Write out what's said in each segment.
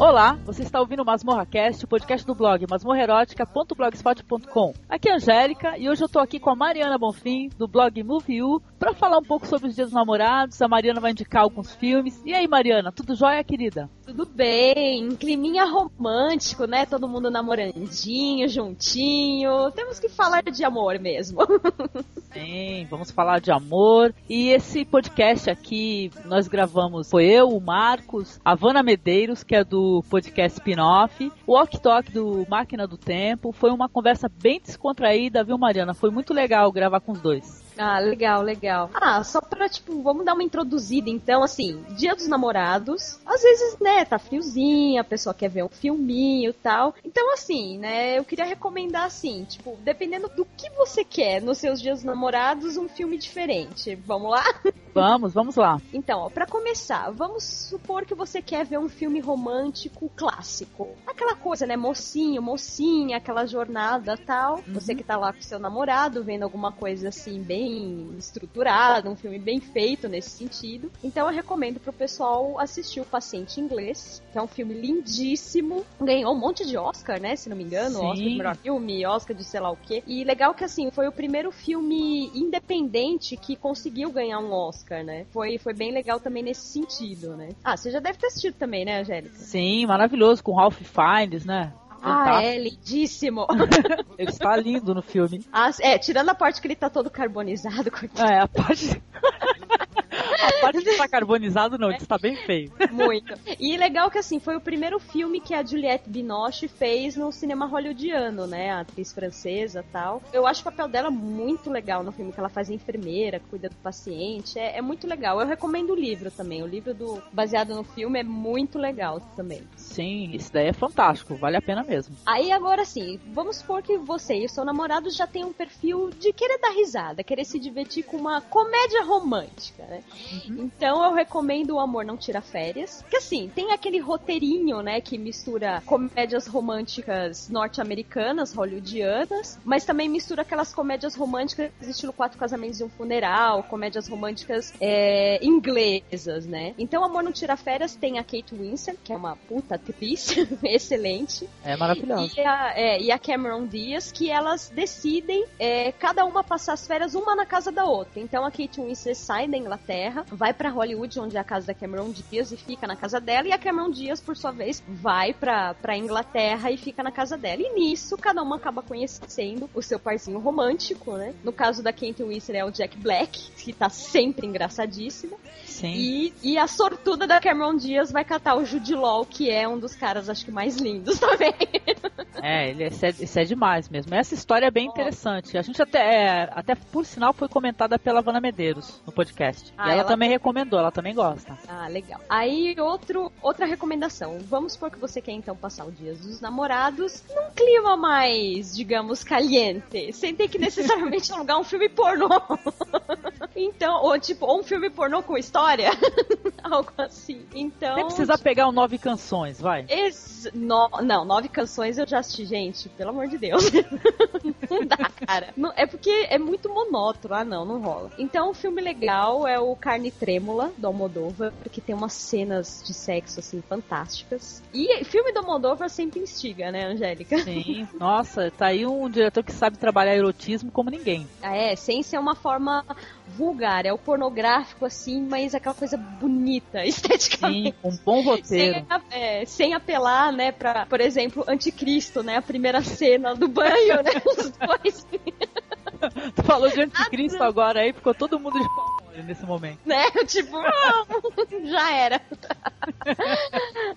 Olá, você está ouvindo o MasmorraCast, o podcast do blog masmorrerótica.blogspot.com. Aqui é a Angélica e hoje eu estou aqui com a Mariana Bonfim, do blog MovieU, para falar um pouco sobre os Dias dos Namorados. A Mariana vai indicar alguns filmes. E aí, Mariana, tudo jóia, querida? Tudo bem, climinha romântico, né? Todo mundo namorandinho, juntinho. Temos que falar de amor mesmo. Sim, vamos falar de amor. E esse podcast aqui nós gravamos, foi eu, o Marcos, a Vana Medeiros, que é do podcast Spin-Off, o Ok Talk do Máquina do Tempo. Foi uma conversa bem descontraída, viu, Mariana? Foi muito legal gravar com os dois. Ah, legal, legal. Ah, só pra, tipo, vamos dar uma introduzida, então, assim, dia dos namorados, às vezes, né, tá friozinho, a pessoa quer ver um filminho e tal. Então, assim, né, eu queria recomendar, assim, tipo, dependendo do que você quer nos seus dias dos namorados, um filme diferente. Vamos lá? Vamos, vamos lá. Então, ó, pra começar, vamos supor que você quer ver um filme romântico clássico. Aquela coisa, né, mocinho, mocinha, aquela jornada tal. Uhum. Você que tá lá com seu namorado, vendo alguma coisa, assim, bem bem estruturado, um filme bem feito nesse sentido. Então eu recomendo pro pessoal assistir O Paciente Inglês, que é um filme lindíssimo. Ganhou um monte de Oscar, né? Se não me engano, Sim. Oscar de melhor filme, Oscar de sei lá o quê. E legal que assim, foi o primeiro filme independente que conseguiu ganhar um Oscar, né? Foi, foi bem legal também nesse sentido, né? Ah, você já deve ter assistido também, né, Angélica? Sim, maravilhoso, com Ralph Fiennes, né? Ah, é lindíssimo. ele está lindo no filme. Ah, é, tirando a parte que ele tá todo carbonizado. É, a parte... A parte que está carbonizado não, ele está bem feio. Muito. E legal que assim, foi o primeiro filme que a Juliette Binoche fez no cinema hollywoodiano, né? A atriz francesa tal. Eu acho o papel dela muito legal no filme, que ela faz enfermeira, cuida do paciente. É, é muito legal. Eu recomendo o livro também. O livro do baseado no filme é muito legal também. Sim, isso daí é fantástico, vale a pena mesmo. Aí agora sim, vamos supor que você e o seu namorado já tem um perfil de querer dar risada, querer se divertir com uma comédia romântica, né? Uhum. Então eu recomendo O Amor Não Tira Férias. Que assim, tem aquele roteirinho, né, que mistura comédias românticas norte-americanas, hollywoodianas, mas também mistura aquelas comédias românticas estilo Quatro Casamentos e um Funeral, comédias românticas é, inglesas, né? Então Amor Não Tira Férias tem a Kate Winslet, que é uma puta atriz excelente. É maravilhosa. E a, é, e a Cameron Diaz, que elas decidem é, cada uma passar as férias uma na casa da outra. Então a Kate Winslet sai da Inglaterra, vai para Hollywood, onde é a casa da Cameron Diaz, e fica na casa dela, e a Cameron Diaz, por sua vez, vai pra, pra Inglaterra e fica na casa dela. E nisso, cada uma acaba conhecendo o seu parzinho romântico, né? No caso da Kate Winslet é o Jack Black, que tá sempre engraçadíssima. Sim. E, e a sortuda da Cameron Diaz vai catar o Jude Law, que é um dos caras, acho que mais lindos também. É, ele é, isso é demais mesmo. Essa história é bem interessante. A gente até, é, até por sinal, foi comentada pela Vana Medeiros no podcast. Ah, e ela, ela, também recomendou, ela também gosta. Ah, legal. Aí, outro, outra recomendação. Vamos supor que você quer então passar o dia dos namorados num clima mais, digamos, caliente. Sem ter que necessariamente alugar um filme pornô. então, ou tipo, ou um filme pornô com história. Algo assim. Então. Nem precisa pegar o Nove Canções, vai. Esse, no, não, Nove Canções eu já assisti, gente. Pelo amor de Deus. não dá, cara. Não, é porque é muito monótono. Ah, não, não rola. Então, o filme legal é o Carne Trêmula, do Almodóvar, porque tem umas cenas de sexo, assim, fantásticas. E filme do Almodóvar sempre instiga, né, Angélica? Sim. Nossa, tá aí um diretor que sabe trabalhar erotismo como ninguém. Ah, é, sem ser uma forma vulgar. É o pornográfico, assim, mas aquela coisa bonita, esteticamente. Sim, um bom roteiro. Sem, é, sem apelar, né, pra, por exemplo, Anticristo, né? A primeira cena do banho, né? Os dois. tu falou de Anticristo agora aí, ficou todo mundo de pau nesse momento. Né? Tipo, já era.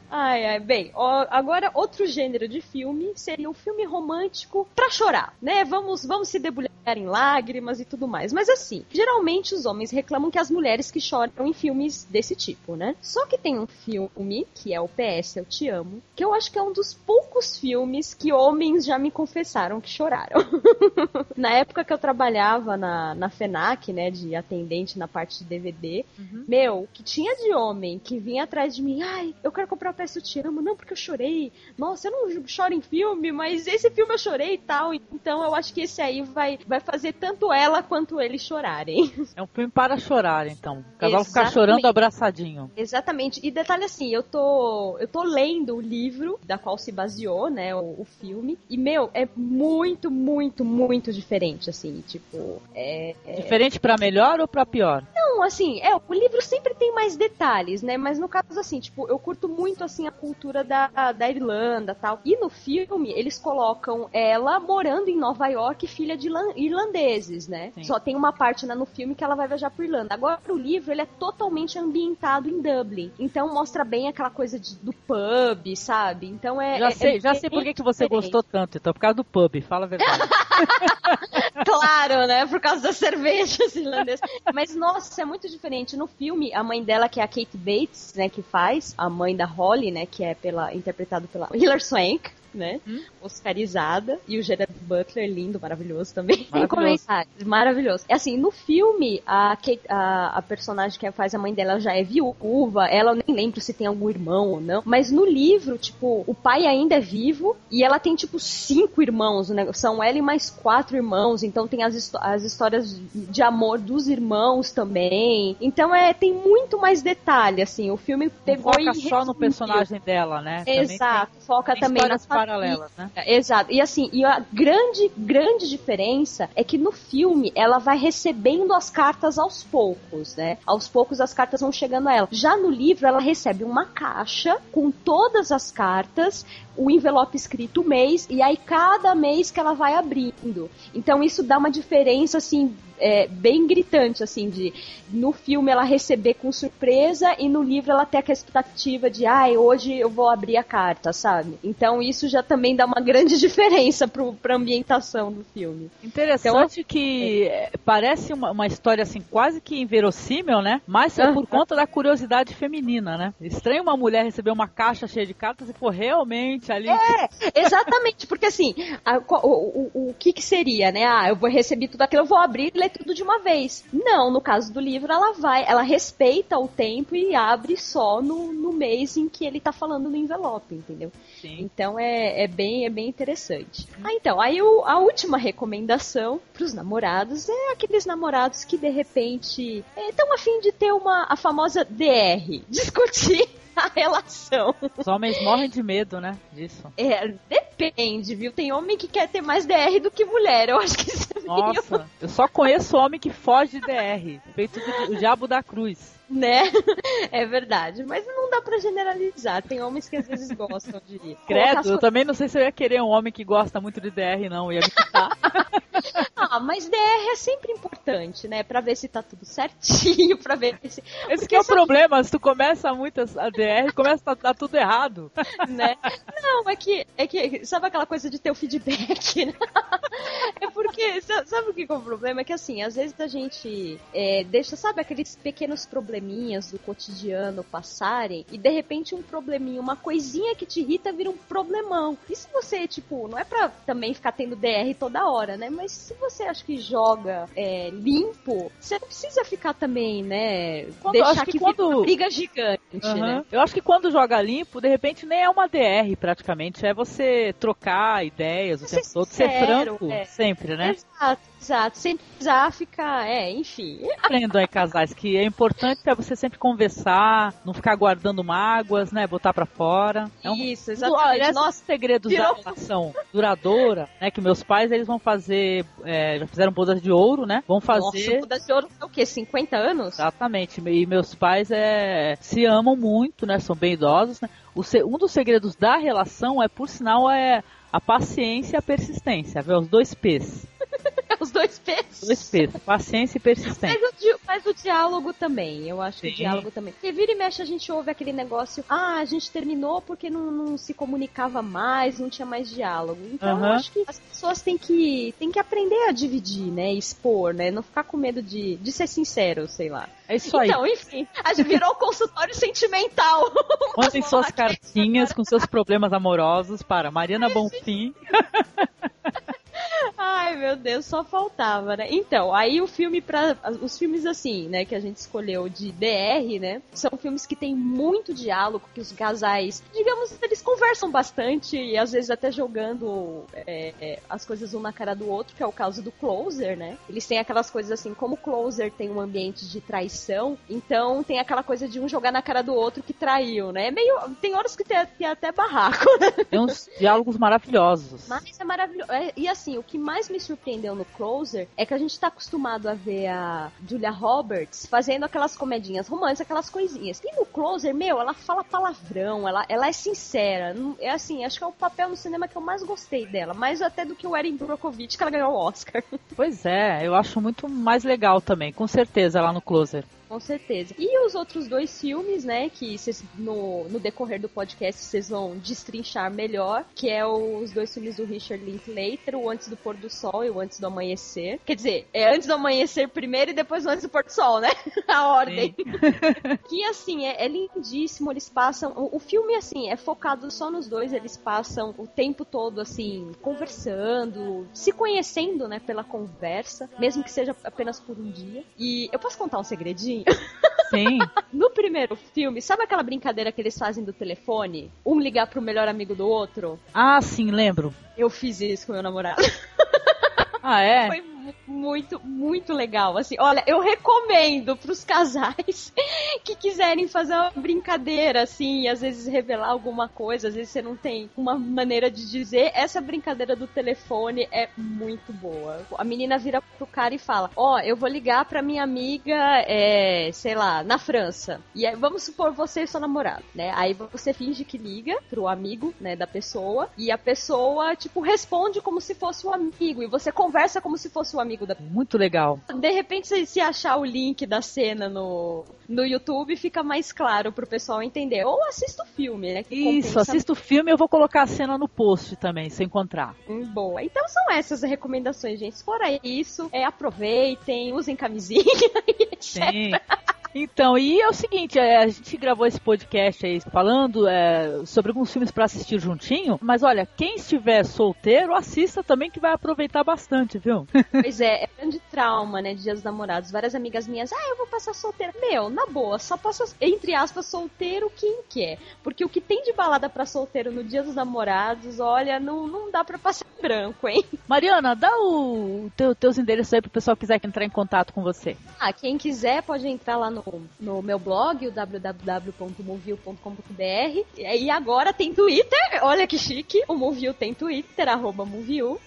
ai, ai. Bem, ó, agora outro gênero de filme seria um filme romântico pra chorar, né? Vamos, vamos se debulhar em lágrimas e tudo mais. Mas assim, geralmente os homens reclamam que as mulheres que choram em filmes desse tipo, né? Só que tem um filme, que é o PS Eu Te Amo, que eu acho que é um dos poucos filmes que homens já me confessaram que choraram. na época que eu trabalhava na, na FENAC, né, de atendente na parte de DVD, uhum. meu, que tinha de homem que vinha atrás de mim, ai, eu quero comprar o PS Eu Te Amo, não, porque eu chorei. Nossa, eu não choro em filme, mas esse filme eu chorei e tal. Então eu acho que esse aí vai vai fazer tanto ela quanto ele chorarem. É um filme para chorar, então. O casal ficar chorando abraçadinho. Exatamente. E detalhe assim, eu tô eu tô lendo o livro da qual se baseou, né, o, o filme. E meu, é muito, muito, muito diferente, assim, tipo, é, é... diferente para melhor ou para pior? Não, assim, é, o livro sempre tem mais detalhes, né? Mas no caso assim, tipo, eu curto muito assim a cultura da, da Irlanda, tal. E no filme eles colocam ela morando em Nova York, filha de irlandeses, né? Sim. Só tem uma parte né, no filme que ela vai viajar por Irlanda. Agora o livro ele é totalmente ambientado em Dublin. Então mostra bem aquela coisa de, do pub, sabe? Então é. Já é, sei, é já sei por que, que você gostou tanto, então, por causa do pub, fala a verdade. claro, né? Por causa das cervejas irlandesas. Mas, nossa, é muito diferente. No filme, a mãe dela, que é a Kate Bates, né, que faz, a mãe da Holly, né, que é pela, interpretado pela Hilary Swank, né? Hum? Oscarizada. E o Gerard Butler, lindo, maravilhoso também. Sem comentários. Maravilhoso. É assim, no filme, a, Kate, a, a, personagem que faz a mãe dela já é viúva. Ela eu nem lembro se tem algum irmão ou não. Mas no livro, tipo, o pai ainda é vivo e ela tem, tipo, cinco irmãos. Né? São ela e mais quatro irmãos. Então tem as, as histórias de amor dos irmãos também. Então é, tem muito mais detalhe, assim. O filme pegou Foca e só no personagem dela, né? Exato. Tem, foca tem também na paralelas, né? Exato. E assim, e a grande, grande diferença é que no filme ela vai recebendo as cartas aos poucos, né? Aos poucos as cartas vão chegando a ela. Já no livro, ela recebe uma caixa com todas as cartas o envelope escrito mês e aí cada mês que ela vai abrindo. Então isso dá uma diferença assim é, bem gritante, assim, de no filme ela receber com surpresa e no livro ela ter a expectativa de, ai, ah, hoje eu vou abrir a carta, sabe? Então isso já também dá uma grande diferença pro, pra ambientação do filme. Interessante então, que é. parece uma, uma história assim quase que inverossímil, né? Mas é por conta da curiosidade feminina, né? Estranho uma mulher receber uma caixa cheia de cartas e for realmente ali. É, exatamente, porque assim, a, o, o, o que que seria, né? Ah, eu vou receber tudo aquilo, eu vou abrir e ler tudo de uma vez. Não, no caso do livro, ela vai, ela respeita o tempo e abre só no, no mês em que ele tá falando no envelope, entendeu? Sim. Então é, é, bem, é bem interessante. Ah, então, aí o, a última recomendação pros namorados é aqueles namorados que de repente estão é, afim de ter uma a famosa DR, discutir a relação. Os homens morrem de medo, né? Disso. É, depende, viu? Tem homem que quer ter mais DR do que mulher. Eu acho que isso é Nossa, eu só conheço homem que foge de DR. Feito do, o diabo da cruz né? É verdade. Mas não dá para generalizar. Tem homens que às vezes gostam de. Credo, eu também não sei se eu ia querer um homem que gosta muito de DR, não. Ia me quitar. ah, mas DR é sempre importante, né? Pra ver se tá tudo certinho, pra ver se. Esse que é o problema, se tu começa muito a DR, começa a dar tudo errado. Né? Não, é que, é que. Sabe aquela coisa de ter o feedback? Né? É porque. Sabe o que é o problema? É que assim, às vezes a gente é, deixa, sabe, aqueles pequenos probleminhas do cotidiano passarem e de repente um probleminha, uma coisinha que te irrita vira um problemão. E se você, tipo, não é pra também ficar tendo DR toda hora, né? Mas se você acha que joga é, limpo, você não precisa ficar também, né? Quando, deixar que, que quando... uma briga gigante, uhum. né? Eu acho que quando joga limpo, de repente nem é uma DR praticamente, é você trocar ideias o tempo todo, ser franco é. sempre, né? Exato. Exato, sem precisar ficar, é, enfim. Aprendam aí, casais, que é importante é você sempre conversar, não ficar guardando mágoas, né? Botar para fora. É um, Isso, exatamente. Um, Nossos segredos virou... da relação duradoura, né? Que meus pais, eles vão fazer, é, já fizeram bodas de ouro, né? Vão fazer... Nossa, bodas de ouro é o quê? 50 anos? Exatamente. E meus pais é, se amam muito, né? São bem idosos, né? O, um dos segredos da relação é, por sinal, é a paciência e a persistência, viu? Os dois P's. Os dois P's. Dois P's. Paciência e persistência. Mas o, mas o diálogo também. Eu acho Sim. que o diálogo também. Porque vira e mexe a gente ouve aquele negócio. Ah, a gente terminou porque não, não se comunicava mais, não tinha mais diálogo. Então eu acho que as pessoas têm que, têm que aprender a dividir, né? Expor, né? Não ficar com medo de, de ser sincero, sei lá. É isso aí. Então, enfim, a gente virou consultório sentimental. Mandem suas cartinhas com seus problemas amorosos para Mariana Bonfim. Ai, meu Deus, só faltava, né? Então, aí o filme para os filmes assim, né, que a gente escolheu de DR, né, são filmes que tem muito diálogo, que os casais, digamos, eles conversam bastante e às vezes até jogando é, é, as coisas um na cara do outro, que é o caso do Closer, né? Eles têm aquelas coisas assim, como o Closer tem um ambiente de traição, então tem aquela coisa de um jogar na cara do outro que traiu, né? É meio. Tem horas que tem, tem até barraco, né? Tem uns diálogos maravilhosos. Mas é maravilhoso. É, e assim, o que mais me surpreendeu no Closer é que a gente tá acostumado a ver a Julia Roberts fazendo aquelas comedinhas românticas, aquelas coisinhas. E no Closer, meu, ela fala palavrão, ela, ela é sincera. É assim, acho que é o papel no cinema que eu mais gostei dela. Mais até do que o Erin Brockovich, que ela ganhou o Oscar. Pois é, eu acho muito mais legal também, com certeza, lá no Closer. Com certeza. E os outros dois filmes, né, que cês, no, no decorrer do podcast vocês vão destrinchar melhor, que é os dois filmes do Richard Linklater, o Antes do Pôr do Sol e o Antes do Amanhecer. Quer dizer, é Antes do Amanhecer primeiro e depois o Antes do Pôr do Sol, né? A ordem. que, assim, é, é, lindíssimo, eles passam... O, o filme, assim, é focado só nos dois, eles passam o tempo todo, assim, conversando, se conhecendo, né, pela conversa, mesmo que seja apenas por um dia. E eu posso contar um segredinho? Sim. no primeiro filme, sabe aquela brincadeira que eles fazem do telefone? Um ligar pro melhor amigo do outro? Ah, sim, lembro. Eu fiz isso com meu namorado. Ah, é? Foi muito, muito legal. Assim, olha, eu recomendo pros casais que quiserem fazer uma brincadeira, assim, às vezes revelar alguma coisa, às vezes você não tem uma maneira de dizer. Essa brincadeira do telefone é muito boa. A menina vira pro cara e fala: Ó, oh, eu vou ligar pra minha amiga, é, sei lá, na França. E aí, vamos supor você e seu namorado, né? Aí você finge que liga pro amigo, né, da pessoa, e a pessoa, tipo, responde como se fosse um amigo, e você conversa como se fosse amigo da Muito legal. De repente, se, se achar o link da cena no, no YouTube, fica mais claro pro pessoal entender. Ou assista o filme, né? Isso, assista o filme eu vou colocar a cena no post também, se encontrar. Hum, boa. Então são essas as recomendações, gente. Fora isso, é, aproveitem, usem camisinha e etc. Sim. Então, e é o seguinte, é, a gente gravou esse podcast aí falando é, sobre alguns filmes para assistir juntinho, mas olha, quem estiver solteiro, assista também que vai aproveitar bastante, viu? Pois é, é grande trauma, né, de Dias dos Namorados. Várias amigas minhas, ah, eu vou passar solteira. Meu, na boa, só passa, entre aspas, solteiro quem quer. Porque o que tem de balada para solteiro no Dia dos Namorados, olha, não, não dá para passar branco, hein? Mariana, dá o teu, teus endereços aí pro pessoal que quiser entrar em contato com você. Ah, quem quiser pode entrar lá no, no meu blog, o www.movil.com.br. E agora tem Twitter, olha que chique. O Movil tem Twitter, arroba.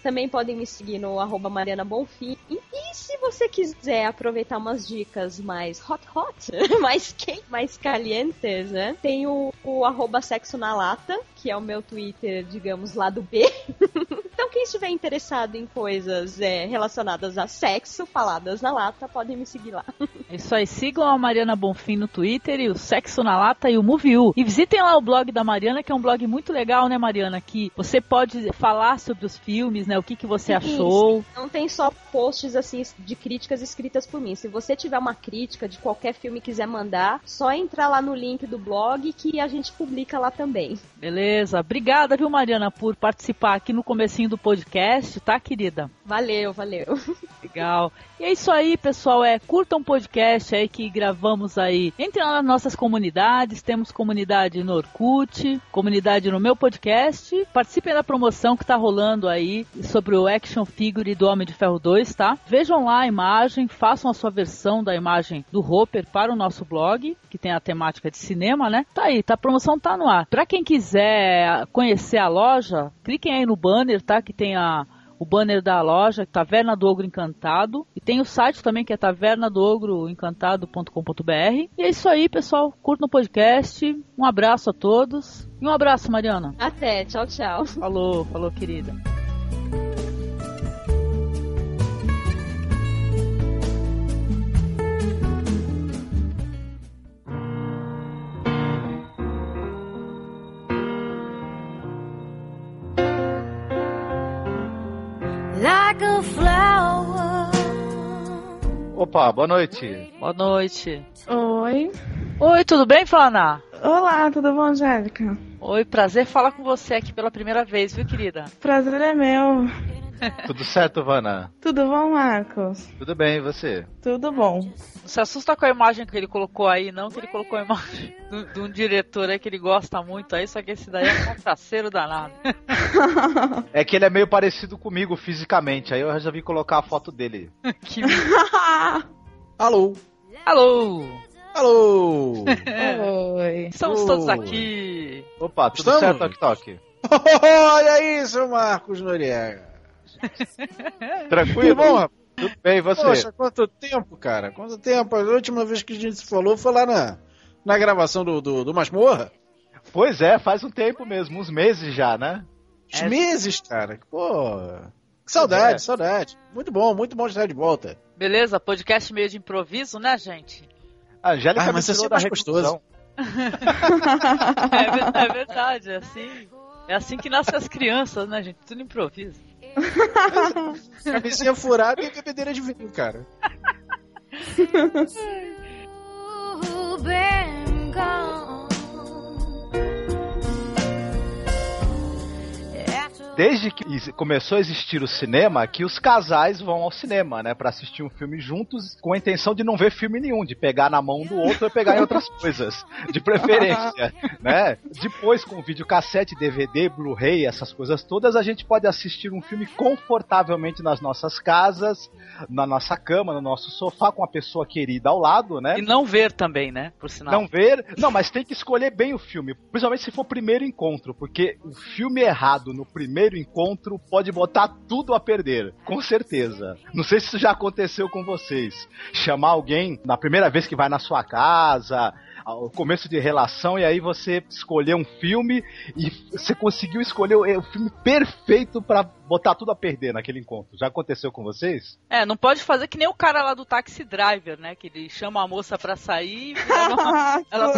Também podem me seguir no arroba Mariana Bonfim. E se você quiser aproveitar umas dicas mais hot hot, mais quente, mais calientes, né? Tem o, o arroba sexo na lata, que é o meu Twitter, digamos, lá do B. quem estiver interessado em coisas é, relacionadas a sexo, faladas na lata, podem me seguir lá. Isso aí, sigam a Mariana Bonfim no Twitter e o Sexo na Lata e o Moviu. E visitem lá o blog da Mariana, que é um blog muito legal, né, Mariana? Que você pode falar sobre os filmes, né? O que, que você achou. Isso. Não tem só posts assim de críticas escritas por mim. Se você tiver uma crítica de qualquer filme e quiser mandar, só entrar lá no link do blog que a gente publica lá também. Beleza. Obrigada, viu, Mariana, por participar aqui no comecinho do podcast, tá, querida? Valeu, valeu. Legal. E é isso aí, pessoal. É, curtam um podcast aí que gravamos aí. Entre nas nossas comunidades, temos comunidade no Orkut, comunidade no meu podcast. Participem da promoção que tá rolando aí sobre o action figure do Homem de Ferro 2, tá? Vejam lá a imagem, façam a sua versão da imagem do Hopper para o nosso blog, que tem a temática de cinema, né? Tá aí, tá, a promoção tá no ar. Para quem quiser conhecer a loja, cliquem aí no banner, tá? Que tem a o banner da loja, Taverna do Ogro Encantado. E tem o site também que é tavernadoogroencantado.com.br. E é isso aí, pessoal. Curtam o podcast. Um abraço a todos. E um abraço, Mariana. Até. Tchau, tchau. Falou, falou, querida. Like a flower. Opa, boa noite. Boa noite. Oi. Oi, tudo bem, Flana? Olá, tudo bom, Angélica? Oi, prazer falar com você aqui pela primeira vez, viu, querida? Prazer é meu. Tudo certo, Vana? Tudo bom, Marcos? Tudo bem, e você? Tudo bom. Não se assusta com a imagem que ele colocou aí, não, que ele colocou a imagem de um diretor aí que ele gosta muito aí, só que esse daí é um traceiro danado. É que ele é meio parecido comigo fisicamente, aí eu resolvi colocar a foto dele. que... Alô? Alô! Alô! Oi. Estamos Oi. todos aqui. Opa, tudo Estamos? certo, Tok Tok? Olha seu Marcos Noriega. Tranquilo? Tudo bom? Tudo bem, e você? Poxa, quanto tempo, cara? Quanto tempo? A última vez que a gente se falou foi lá na, na gravação do, do, do Masmorra. Pois é, faz um tempo mesmo, uns meses já, né? Uns É. meses, cara. Pô. Que saudade, É. saudade. Muito bom, muito bom estar de volta. Beleza? Podcast meio de improviso, né, gente? A Angélica Ah, mas assim é da mais gostoso. É, é verdade, é assim. É assim que nascem as crianças, né, gente? Tudo improviso. Camisinha furada e bebedeira de vinho, cara. been. Desde que começou a existir o cinema, que os casais vão ao cinema, né, Pra assistir um filme juntos, com a intenção de não ver filme nenhum, de pegar na mão do outro e pegar em outras coisas, de preferência, né? Depois com videocassete, DVD, Blu-ray, essas coisas todas, a gente pode assistir um filme confortavelmente nas nossas casas, na nossa cama, no nosso sofá, com a pessoa querida ao lado, né? E não ver também, né? Por sinal. Não ver. Não, mas tem que escolher bem o filme. Principalmente se for o primeiro encontro. Porque o filme errado no primeiro encontro pode botar tudo a perder. Com certeza. Não sei se isso já aconteceu com vocês. Chamar alguém na primeira vez que vai na sua casa. ao começo de relação, e aí você escolher um filme e você conseguiu escolher o, o filme perfeito pra botar tudo a perder naquele encontro. Já aconteceu com vocês? É, não pode fazer que nem o cara lá do Taxi Driver, né? Que ele chama a moça pra sair e ela, ela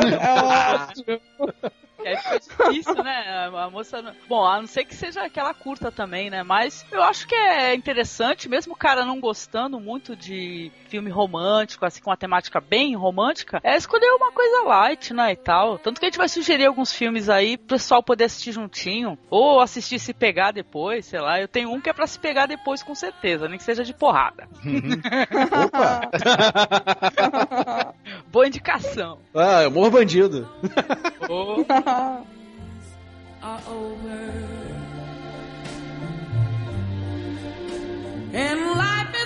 é. Que aí fica difícil, né? A, moça. não- Bom, a não ser que seja aquela curta também, né? Mas eu acho que é interessante, mesmo o cara não gostando muito de filme romântico, assim, com uma temática bem romântica, é escolher uma coisa light, né? E tal. Tanto que a gente vai sugerir alguns filmes aí pro pessoal poder assistir juntinho. Ou assistir se pegar depois, sei lá. Eu tenho um que é pra se pegar depois, com certeza, nem que seja de porrada. Opa! Boa indicação. ah, amor bandido. Ô, are over. And life is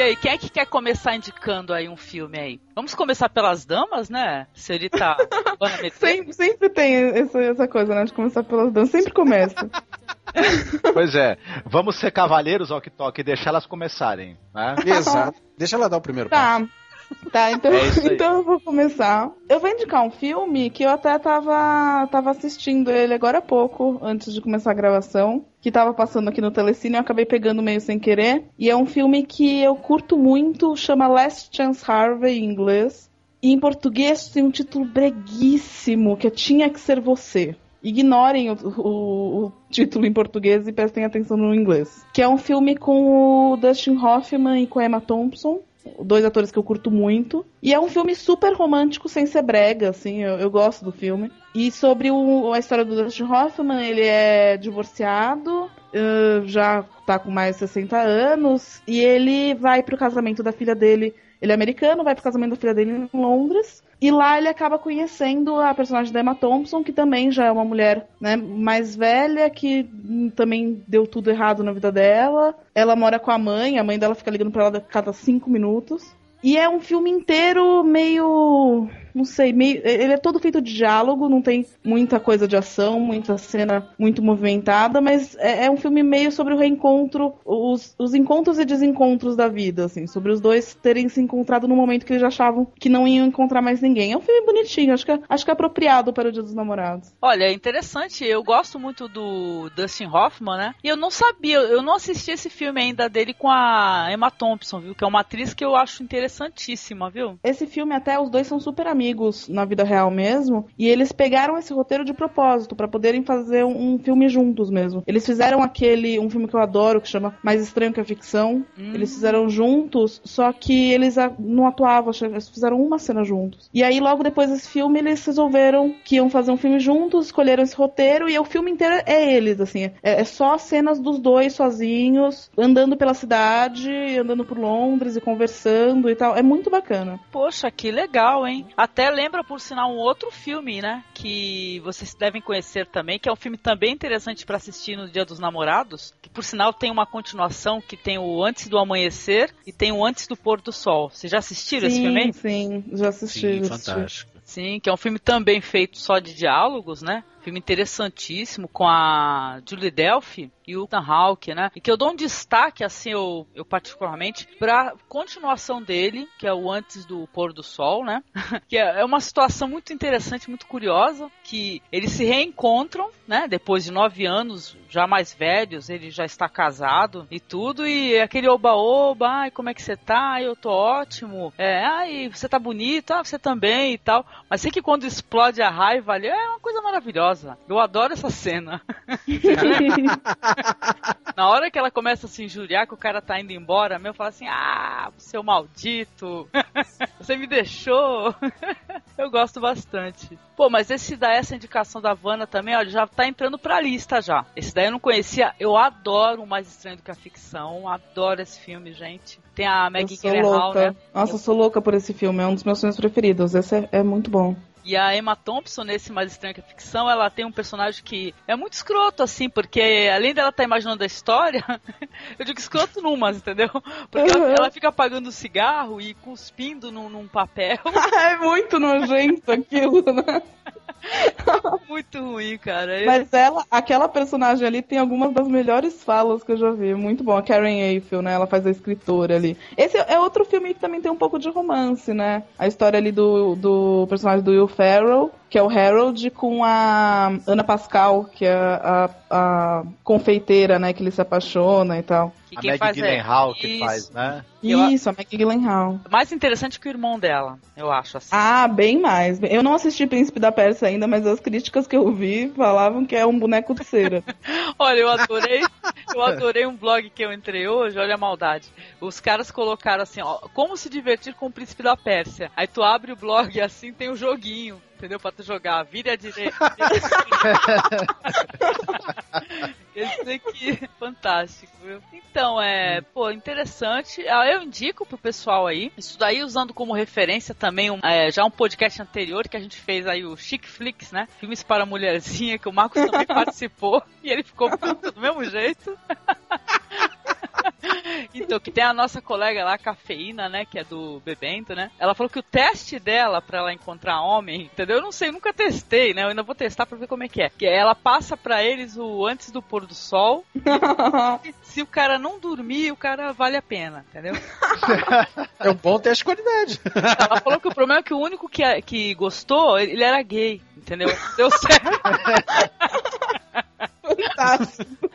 E aí, quem é que quer começar indicando aí um filme aí? Vamos começar pelas damas, né? Senhorita Ana Medeiros. sempre, sempre tem essa, essa coisa, né? De começar pelas danças. Sempre começa. Pois é. Vamos ser cavalheiros ao que toque e deixar elas começarem, né? Exato. Deixa ela dar o primeiro passo. Tá. Tá, então, É então eu vou começar. Eu vou indicar um filme que eu até tava, tava assistindo ele agora há pouco, antes de começar a gravação, que tava passando aqui no Telecine, eu acabei pegando meio sem querer. E é um filme que eu curto muito, chama Last Chance Harvey em inglês. E em português tem um título breguíssimo, que é Tinha Que Ser Você. Ignorem o, o- o título em português e prestem atenção no inglês. Que é um filme com o Dustin Hoffman e com a Emma Thompson dois atores que eu curto muito. E é um filme super romântico, sem ser brega, assim, eu, eu gosto do filme. E sobre o- a história do Dustin Hoffman, ele é divorciado, já tá com mais de 60 anos, e ele vai pro casamento da filha dele. Ele é americano, vai pro casamento da filha dele em Londres. E lá ele acaba conhecendo a personagem da Emma Thompson, que também já é uma mulher né, mais velha, que também deu tudo errado na vida dela. Ela mora com a mãe, a mãe dela fica ligando pra ela a cada cinco minutos. E é um filme inteiro meio. Não sei, meio. Ele é todo feito de diálogo, não tem muita coisa de ação, muita cena muito movimentada, mas é, é um filme meio sobre o reencontro, os, os encontros e desencontros da vida, assim, sobre os dois terem se encontrado no momento que eles achavam que não iam encontrar mais ninguém. É um filme bonitinho, acho que é, acho que é apropriado para o Dia dos Namorados. Olha, é interessante. Eu gosto muito do Dustin Hoffman, né? E eu não sabia, eu não assisti esse filme ainda dele com a Emma Thompson, viu? Que é uma atriz que eu acho interessantíssima, viu? Esse filme até os dois são super amigos amigos na vida real mesmo, e eles pegaram esse roteiro de propósito para poderem fazer um, um, filme juntos mesmo. Eles fizeram aquele um filme que eu adoro que chama Mais Estranho que a Ficção. Hum. Eles fizeram juntos, só que eles não atuavam, eles fizeram uma cena juntos. E aí logo depois desse filme eles resolveram que iam fazer um filme juntos, escolheram esse roteiro e o filme inteiro é eles, assim, é, é só cenas dos dois sozinhos, andando pela cidade, andando por Londres e conversando e tal. É muito bacana. Poxa, que legal, hein? Até lembra, por sinal, um outro filme, né? Que vocês devem conhecer também, que é um filme também interessante para assistir no Dia dos Namorados, que por sinal tem uma continuação que tem o Antes do Amanhecer e tem o Antes do Pôr do Sol. Vocês já assistiram sim, esse filme? Sim, já assisti. Sim, já fantástico. Assisti. Sim, que é um filme também feito só de diálogos, né? Filme interessantíssimo com a Julie Delphi e o Ethan Hawke, né? E que eu dou um destaque, assim, eu, eu particularmente, pra continuação dele, que é o Antes do Pôr do Sol, né? que é, é uma situação muito interessante, muito curiosa, que eles se reencontram, né? Depois de nove anos, já mais velhos, ele já está casado e tudo, e aquele oba-oba, ai, como é que você tá? Eu tô ótimo. É, ai, você tá bonito, ah, você também e tal. Mas sei que quando explode a raiva ali, é uma coisa maravilhosa. Eu adoro essa cena. Na hora que ela começa a se injuriar que o cara tá indo embora, meu fala assim: "Ah, seu maldito. Você me deixou". Eu gosto bastante. Pô, mas esse daí, essa indicação da Vanna também, olha, já tá entrando pra lista já. Esse daí eu não conhecia. Eu adoro o Mais Estranho do que a Ficção. Adoro esse filme, gente. Tem a Maggie Gyllenhaal, né? Nossa, eu sou louca por esse filme. É um dos meus filmes preferidos. Esse é, é muito bom. E a Emma Thompson, nesse Mais Estranho que a Ficção, ela tem um personagem que é muito escroto, assim, porque além dela estar tá imaginando a história, eu digo escroto numas, entendeu? Porque uhum. ela, ela, fica apagando cigarro e cuspindo num, num papel. é muito nojento aquilo, né? Muito ruim, cara. Mas ela, aquela personagem ali tem algumas das melhores falas que eu já vi. Muito bom. A Karen Eiffel, né? Ela faz a escritora ali. Esse é outro filme que também tem um pouco de romance, né? A história ali do, do personagem do Will Ferrell que é o Harold, com a Ana Pascal, que é a, a, a confeiteira, né, que ele se apaixona e tal. Que a Maggie Gyllenhaal é... que faz, né? Isso, a Maggie Gyllenhaal. Mais interessante que o irmão dela, eu acho assim. Ah, bem mais. Eu não assisti Príncipe da Pérsia ainda, mas as críticas que eu vi falavam que é um boneco de cera. olha, eu adorei, eu adorei um blog que eu entrei hoje, olha a maldade. Os caras colocaram assim, ó, como se divertir com o Príncipe da Pérsia. Aí tu abre o blog e assim tem o um joguinho entendeu? Pra tu jogar, vira a direita. Esse aqui é fantástico, viu? Então, é, pô, interessante. Ah, eu indico pro pessoal aí. Isso daí usando como referência também um, é, já um podcast anterior que a gente fez aí, o Chic Flix, né? Filmes para mulherzinha, que o Marcos também participou. E ele ficou puto do mesmo jeito. então, que tem a nossa colega lá, a Cafeína, né? Que é do Bebendo, né? Ela falou que o teste dela pra ela encontrar homem, entendeu? Eu não sei, nunca testei, né? Eu ainda vou testar pra ver como é que é. Que ela passa pra eles o antes do pôr do sol. se o cara não dormir, o cara vale a pena, entendeu? é um bom teste de qualidade. Ela falou que o problema é que o único que, que gostou, ele era gay, entendeu? Deu certo. Fantástico.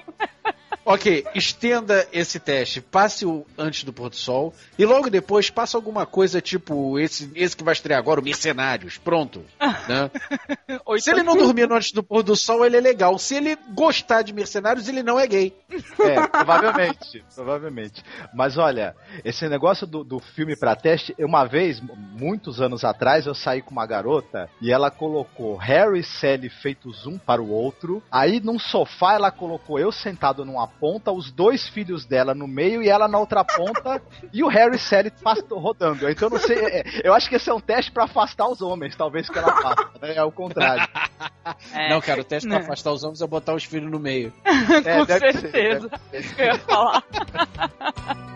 Ok, estenda esse teste, passe o antes do pôr do sol e logo depois passa alguma coisa tipo esse, esse que vai estrear agora, o Mercenários, pronto. Né? Se ele não dormir antes do pôr do sol, ele é legal. Se ele gostar de Mercenários, ele não é gay. É, provavelmente, provavelmente. Mas olha, esse negócio do, do filme para teste, uma vez, muitos anos atrás, eu saí com uma garota e ela colocou Harry e Sally feitos um para o outro. Aí num sofá ela colocou eu sentado numa ponta, os dois filhos dela no meio e ela na outra ponta e o Harry e Sally rodando. Então eu não sei, é, eu acho que esse é um teste para afastar os homens, talvez que ela faça, né? É o contrário. É, não, cara, o teste pra afastar os homens é botar os filhos no meio. É, Com certeza. Ser, eu ia falar.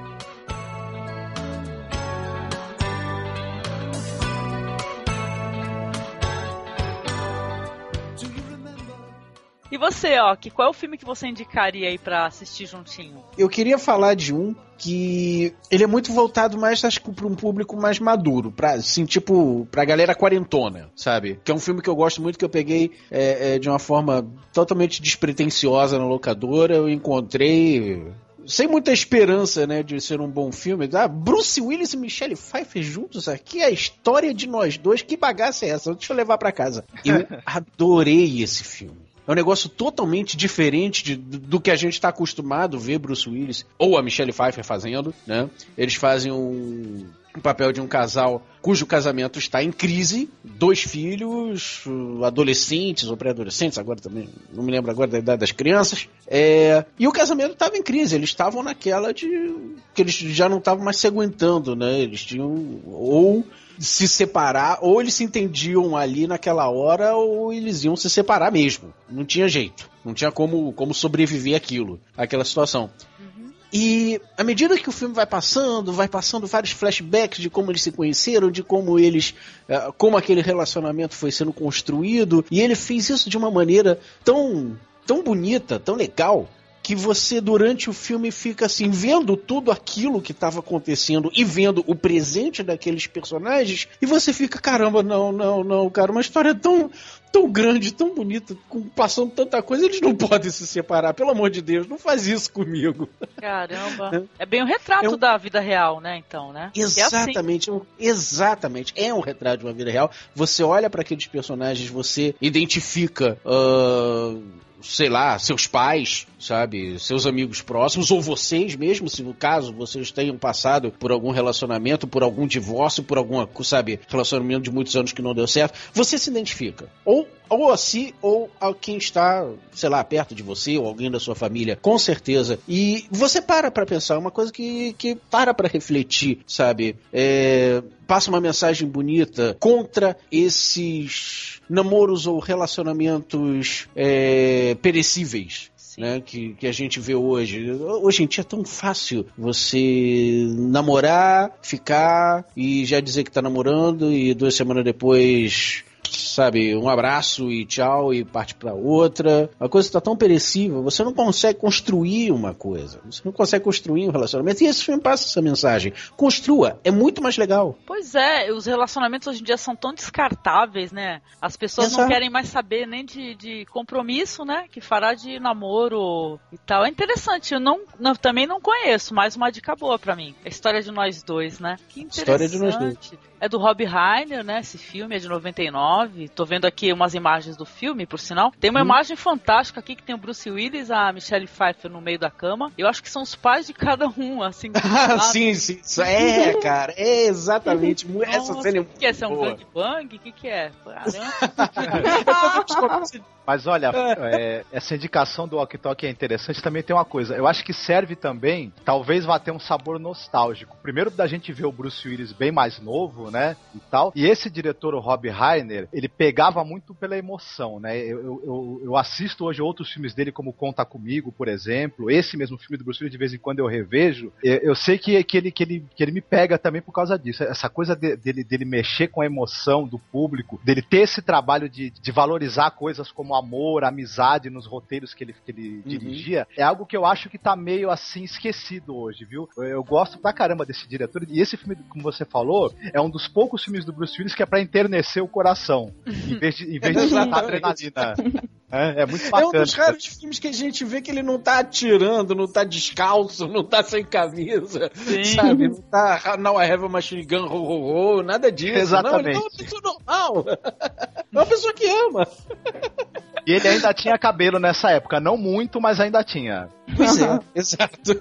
E você, ó, que qual é o filme que você indicaria aí para assistir juntinho? Eu queria falar de um que ele é muito voltado mais, acho que, pra um público mais maduro, pra, assim, tipo, pra galera quarentona, sabe? Que é um filme que eu gosto muito, que eu peguei é, é, de uma forma totalmente despretensiosa na locadora, eu encontrei sem muita esperança, né, de ser um bom filme. Ah, Bruce Willis e Michelle Pfeiffer juntos aqui, a história de nós dois, que bagaça é essa? Deixa eu levar para casa. Eu adorei esse filme. É um negócio totalmente diferente de, do que a gente está acostumado a ver Bruce Willis ou a Michelle Pfeiffer fazendo, né? Eles fazem um, um papel de um casal cujo casamento está em crise, dois filhos, adolescentes ou pré-adolescentes, agora também não me lembro agora da idade das crianças, é, e o casamento estava em crise, eles estavam naquela de que eles já não estavam mais se aguentando, né? Eles tinham ou se separar, ou eles se entendiam ali naquela hora, ou eles iam se separar mesmo. Não tinha jeito. Não tinha como, como sobreviver aquilo, aquela situação. E à medida que o filme vai passando, vai passando vários flashbacks de como eles se conheceram, de como eles. Uh, como aquele relacionamento foi sendo construído. E ele fez isso de uma maneira tão, tão bonita, tão legal. Que você, durante o filme, fica assim, vendo tudo aquilo que estava acontecendo e vendo o presente daqueles personagens, e você fica, caramba, não, não, não, cara, uma história tão, tão grande, tão bonita, com, passando tanta coisa, eles não podem se separar. Pelo amor de Deus, não faz isso comigo. Caramba. É bem um retrato é um... da vida real, né? Então, né? Exatamente, é assim. exatamente. É um retrato de uma vida real. Você olha para aqueles personagens, você identifica. Uh sei lá, seus pais, sabe, seus amigos próximos, ou vocês mesmo, se no caso vocês tenham passado por algum relacionamento, por algum divórcio, por alguma, sabe, relacionamento de muitos anos que não deu certo, você se identifica. Ou ou a si ou a quem está, sei lá, perto de você ou alguém da sua família, com certeza. E você para para pensar, é uma coisa que, que para para refletir, sabe? É, passa uma mensagem bonita contra esses namoros ou relacionamentos é, perecíveis. Né, que, que a gente vê hoje. Hoje em dia é tão fácil você namorar, ficar e já dizer que tá namorando e duas semanas depois sabe, um abraço e tchau e parte para outra. A coisa está tão perecível, você não consegue construir uma coisa. Você não consegue construir um relacionamento. E esse filme passa essa mensagem. Construa, é muito mais legal. Pois é, os relacionamentos hoje em dia são tão descartáveis, né? As pessoas Exato. não querem mais saber nem de, de compromisso, né? Que fará de namoro e tal. É interessante, eu não, não também não conheço, mas uma dica boa para mim. A história de nós dois, né? Que interessante. História de nós dois. É do Rob Reiner, né? Esse filme é de 99. Tô vendo aqui umas imagens do filme, por sinal. Tem uma hum. imagem fantástica aqui que tem o Bruce Willis, a Michelle Pfeiffer no meio da cama. Eu acho que são os pais de cada um, assim. sim, sim. É, cara. É exatamente. Nossa, Essa cena é muito que é? Ser um gangbang? O que, que é? Mas olha, é, essa indicação do Walk Talk é interessante. Também tem uma coisa. Eu acho que serve também, talvez vá ter um sabor nostálgico. Primeiro da gente ver o Bruce Willis bem mais novo, né? E tal. E esse diretor, o Rob Reiner, ele pegava muito pela emoção, né? Eu, eu, eu, assisto hoje outros filmes dele, como Conta Comigo, por exemplo. Esse mesmo filme do Bruce Willis, de vez em quando eu revejo. Eu sei que, que, ele, que, ele, que ele me pega também por causa disso. Essa coisa de, dele, dele mexer com a emoção do público, dele ter esse trabalho de, de valorizar coisas como amor, amizade nos roteiros que ele, que ele uhum. dirigia, é algo que eu acho que tá meio assim esquecido hoje, viu? Eu, eu gosto pra caramba desse diretor. E esse filme, como você falou, é um dos poucos filmes do Bruce Willis que é pra enternecer o coração. Em vez de, em vez de adrenalina. É, é muito bacana. É um dos raros filmes que a gente vê que ele não tá atirando, não tá descalço, não tá sem camisa, Sim. sabe? Não tá Now I have a machine gun, ho, ho, ho, nada disso. Exatamente. Não, ele é uma pessoa normal. É uma pessoa que ama. E ele ainda tinha cabelo nessa época, não muito, mas ainda tinha. Pois é, exato.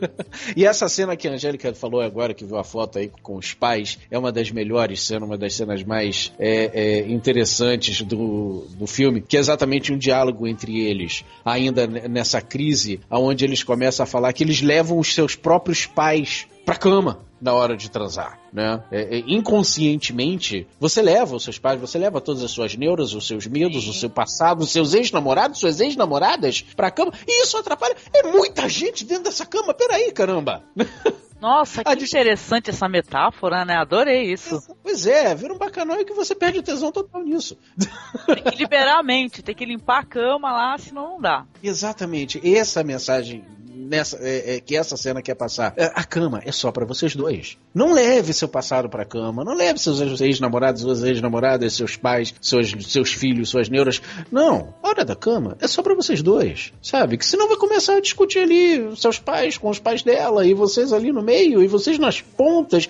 E essa cena que a Angélica falou agora, que viu a foto aí com os pais, é uma das melhores cenas, uma das cenas mais é, é, interessantes do, do filme, que é exatamente um diálogo entre eles, ainda nessa crise, onde eles começam a falar que eles levam os seus próprios pais pra cama na hora de transar, né? É, é, inconscientemente, você leva os seus pais, você leva todas as suas neuras, os seus medos, Sim. o seu passado, os seus ex-namorados, suas ex-namoradas pra cama, e isso atrapalha. É muita gente dentro dessa cama, peraí, caramba! Nossa, que interessante essa metáfora, né? Adorei isso. Pois é, vira um bacanói que você perde o tesão total nisso. Tem que liberar a mente, tem que limpar a cama lá, senão não dá. Exatamente. Essa mensagem nessa, é, é, que essa cena quer passar. É, a cama é só para vocês dois. Não leve seu passado pra cama, não leve seus ex-namorados, suas ex-namoradas, seus pais, seus, seus filhos, suas neuras. Não, a hora da cama é só para vocês dois, sabe? Que senão vai começar a discutir ali seus pais com os pais dela e vocês ali no meio e vocês nas pontas.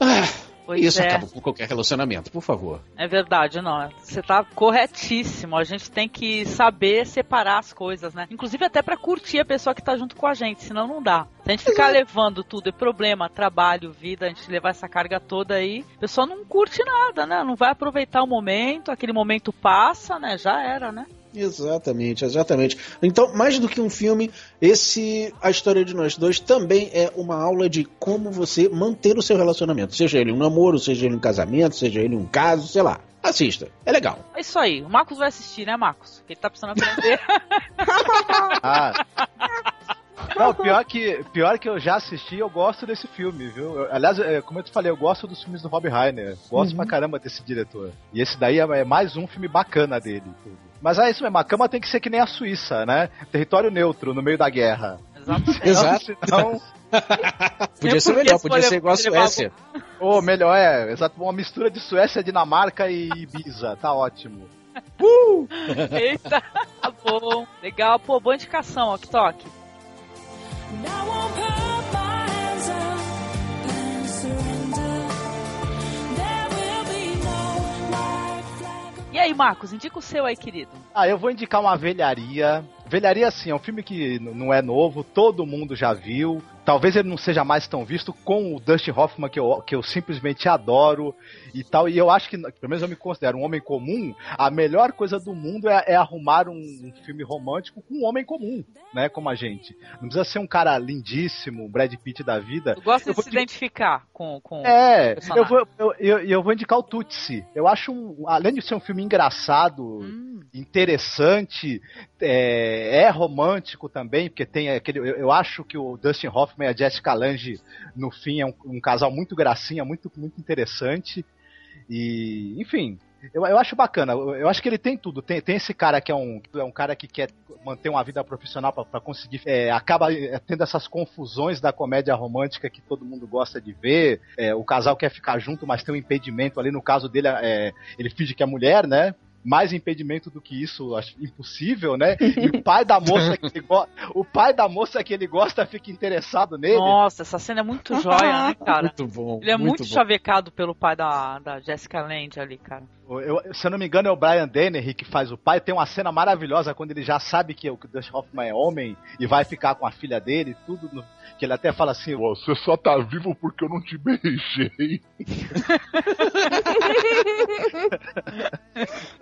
Ah, Pois isso é. acaba com qualquer relacionamento, por favor. É verdade, não. Você tá corretíssimo. A gente tem que saber separar as coisas, né? Inclusive até pra curtir a pessoa que tá junto com a gente, senão não dá. Se a gente ficar levando tudo, é problema, trabalho, vida, a gente levar essa carga toda aí, a pessoa não curte nada, né? Não vai aproveitar o momento, aquele momento passa, né? Já era, né? Exatamente, exatamente. Então, mais do que um filme, esse A História de Nós Dois também é uma aula de como você manter o seu relacionamento. Seja ele um namoro, seja ele um casamento, seja ele um caso, sei lá. Assista, é legal. É isso aí. O Marcos vai assistir, né, Marcos? Ele tá precisando aprender. Ah. Não, pior que, pior que eu já assisti, eu gosto desse filme, viu? Eu- aliás, é, como eu te falei, eu gosto dos filmes do Rob Reiner. Gosto pra caramba desse diretor. E esse daí é, é mais um filme bacana dele. tudo. Mas é isso mesmo, a cama tem que ser que nem a Suíça, né? Território neutro, no meio da guerra. Exatamente. Exato. Senão, Podia ser melhor, podia ser igual a Suécia. ou melhor, é, exato, uma mistura de Suécia, Dinamarca e Ibiza. Tá ótimo. Eita, tá bom. Legal, pô, boa indicação, ó, que toque. E aí, Marcos, indica o seu aí, querido. Ah, eu vou indicar uma velharia. Velharia, assim, é um filme que não é novo, todo mundo já viu. Talvez ele não seja mais tão visto com o Dustin Hoffman, que eu, que eu simplesmente adoro e tal. E eu acho que, pelo menos eu me considero um homem comum, a melhor coisa do mundo é, é arrumar um, um filme romântico com um homem comum, né? Como a gente. Não precisa ser um cara lindíssimo, um Brad Pitt da vida. Eu gosto Eu de vou se identificar com. com... É, personagem. eu vou, eu, eu, eu vou indicar o Tutsi. Eu acho, um, além de ser um filme engraçado, Hum, interessante, é, é romântico também, porque tem aquele. Eu, eu acho que o Dustin Hoffman e a Jessica Lange, no fim, é um, um casal muito gracinha, muito, muito interessante. E, enfim. Eu, eu acho bacana, eu, eu acho que ele tem tudo. Tem, tem esse cara que é um, é um cara que quer manter uma vida profissional pra conseguir. é, acaba é, tendo essas confusões da comédia romântica que todo mundo gosta de ver. É, o casal quer ficar junto, mas tem um impedimento ali. No caso dele, é, ele finge que é mulher, né? Mais impedimento do que isso, acho impossível, né? E o pai da moça que ele go... o pai da moça que ele gosta fica interessado nele. Nossa, essa cena é muito joia, né, cara? Muito bom. Ele é muito, bom. chavecado pelo pai da, da Jessica Lange ali, cara. Eu- se eu não me engano, é o Brian Dennehy que faz o pai. Tem uma cena maravilhosa quando ele já sabe que, o- que o Dustin Hoffman é homem e vai ficar com a filha dele, tudo. no- que ele até fala assim: Você só tá vivo porque eu não te beijei.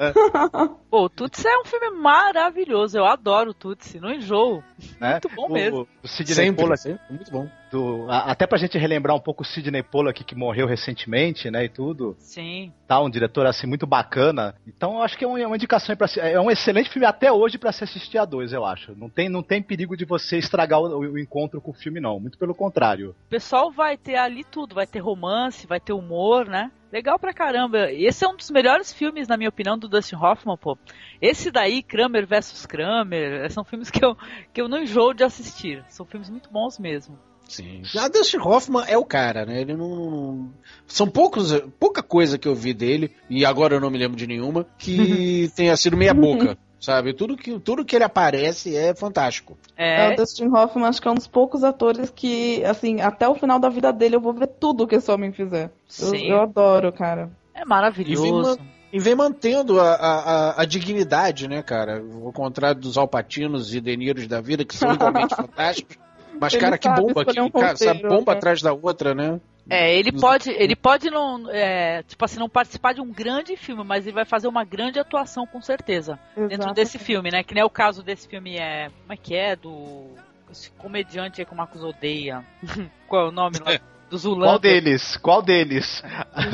Pô, o Tutsi é um filme maravilhoso. Eu adoro o Tutsi, não enjoo. Né? Muito bom o, mesmo. O Sidney Sempre, Pollack, sempre, muito bom. Do- a- até pra gente relembrar um pouco o Sidney Pollack que morreu recentemente, né? E tudo. Sim. Tá, um diretor assim muito bacana. Então eu acho que é uma, é uma indicação para é um excelente filme até hoje pra se assistir a dois, eu acho. Não tem, não tem perigo de você estragar o, o encontro com o filme não, muito pelo contrário. O pessoal vai ter ali tudo. Vai ter romance, vai ter humor, né? Legal pra caramba. Esse é um dos melhores filmes, na minha opinião, do Dustin Hoffman, pô. Esse daí, Kramer versus Kramer, são filmes que eu, que eu não enjoo de assistir. São filmes muito bons mesmo. Sim. A Dustin Hoffman é o cara, né? Ele não. São poucos, pouca coisa que eu vi dele, e agora eu não me lembro de nenhuma, que tenha sido meia boca. Sabe? Tudo que, tudo que ele aparece é fantástico. É, É, o Dustin Hoffman acho que é um dos poucos atores que, assim, até o final da vida dele eu vou ver tudo que esse homem fizer. Eu, sim. eu adoro, cara. É maravilhoso. E vem mantendo a, a, a- a dignidade, né, cara? Ao contrário dos Alpatinos e Deniros da vida, que são igualmente fantásticos. Mas, cara, que bomba, que, um cara, bomba né? atrás da outra, né? É, ele pode, ele pode não, é, tipo assim, não participar de um grande filme, mas ele vai fazer uma grande atuação com certeza dentro Exato. desse filme, né? Que nem é o caso desse filme é, como é que é do esse comediante aí que o Marcos odeia. Qual é o nome lá? Do Zulander. Qual deles? Qual deles?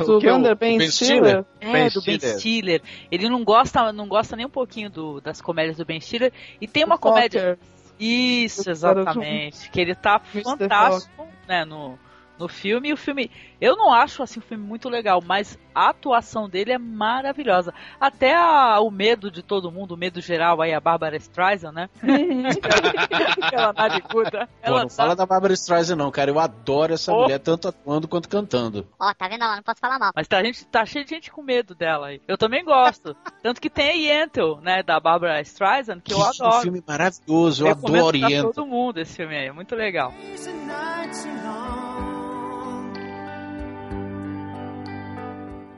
O O que é o- Zulander, Ben Ben Stiller. É, Ben do Ben Stiller. Stiller. Ele não gosta, não gosta nem um pouquinho do, das comédias do Ben Stiller. E tem uma o comédia. Isso, exatamente. Que ele tá fantástico, né, no, no filme. E o filme, eu não acho assim um filme muito legal, mas a atuação dele é maravilhosa. Até a, o medo de todo mundo, o medo geral aí, a Barbara Streisand, né? Aquela nariguda. Pô, não tá- fala da Barbara Streisand não, cara. Eu adoro essa Oh. mulher, tanto atuando quanto cantando. Ó, tá vendo lá? Não posso falar mal. Mas tá, gente, tá cheio de gente com medo dela aí. Eu também gosto. Tanto que tem a Yentl, né, da Barbara Streisand, que eu Que adoro. filme maravilhoso, eu Recomendo adoro pra Yentl. todo mundo esse filme aí, é muito legal.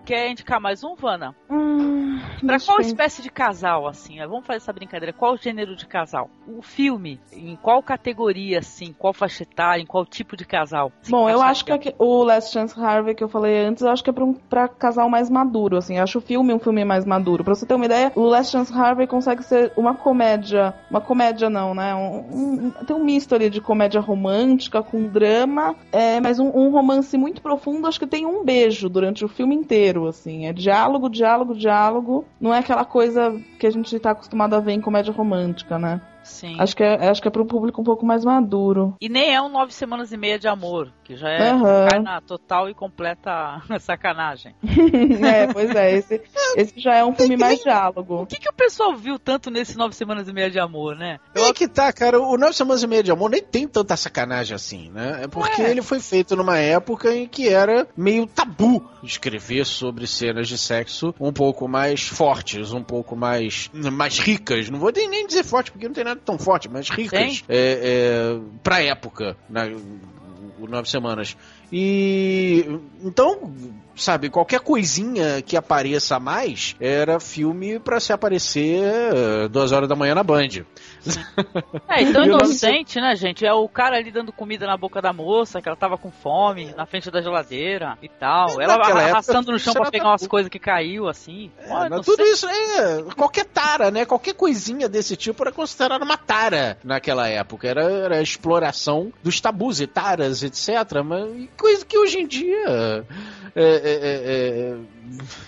Quer indicar mais um, Vana? Hum, Pra qual espécie de casal, assim? né? Vamos fazer essa brincadeira. Qual gênero de casal? O filme, em qual categoria, assim? Qual faixa etária, em qual tipo de casal? se Bom, eu acho que aqui- o Last Chance Harvey que eu falei antes, eu acho que é pra, um, pra casal mais maduro, assim. Eu acho o filme um filme mais maduro. Pra você ter uma ideia, o Last Chance Harvey consegue ser uma comédia. Uma comédia não, né? Um- um- tem um misto ali de comédia romântica com drama, é, mas um romance muito profundo. Acho que tem um beijo durante o filme inteiro, assim. É diálogo, diálogo, diálogo. Não é aquela coisa que a gente tá acostumado a ver em comédia romântica, né? Sim. Acho que é, acho que é para um público um pouco mais maduro. E nem é um Nove Semanas e Meia de Amor, que já é na total e completa sacanagem. é, pois é, esse, esse já é um filme mais O diálogo. que, que o pessoal viu tanto nesse Nove Semanas e Meia de Amor, né? É que tá, cara, o Nove Semanas e Meia de Amor nem tem tanta sacanagem assim, né? É porque É. ele foi feito numa época em que era meio tabu escrever sobre cenas de sexo um pouco mais fortes, um pouco mais, mais ricas. Não vou nem nem dizer forte, porque não tem nada tão forte, mas ricas é, é, pra época, né? o Nove Semanas. E então, sabe, qualquer coisinha que apareça mais era filme pra se aparecer eh, duas horas da manhã na Band. É, então inocente, né, gente? É o cara ali dando comida na boca da moça, que ela tava com fome, na frente da geladeira e tal. É, Ela naquela época, arrastando no chão pra pegar umas coisas que caiu, assim. É, mas tudo isso é. Qualquer tara, né? Qualquer coisinha desse tipo era considerada uma tara naquela época. Era, era a exploração dos tabus e taras, etc. Mas coisa que hoje em dia. é, é, é, é,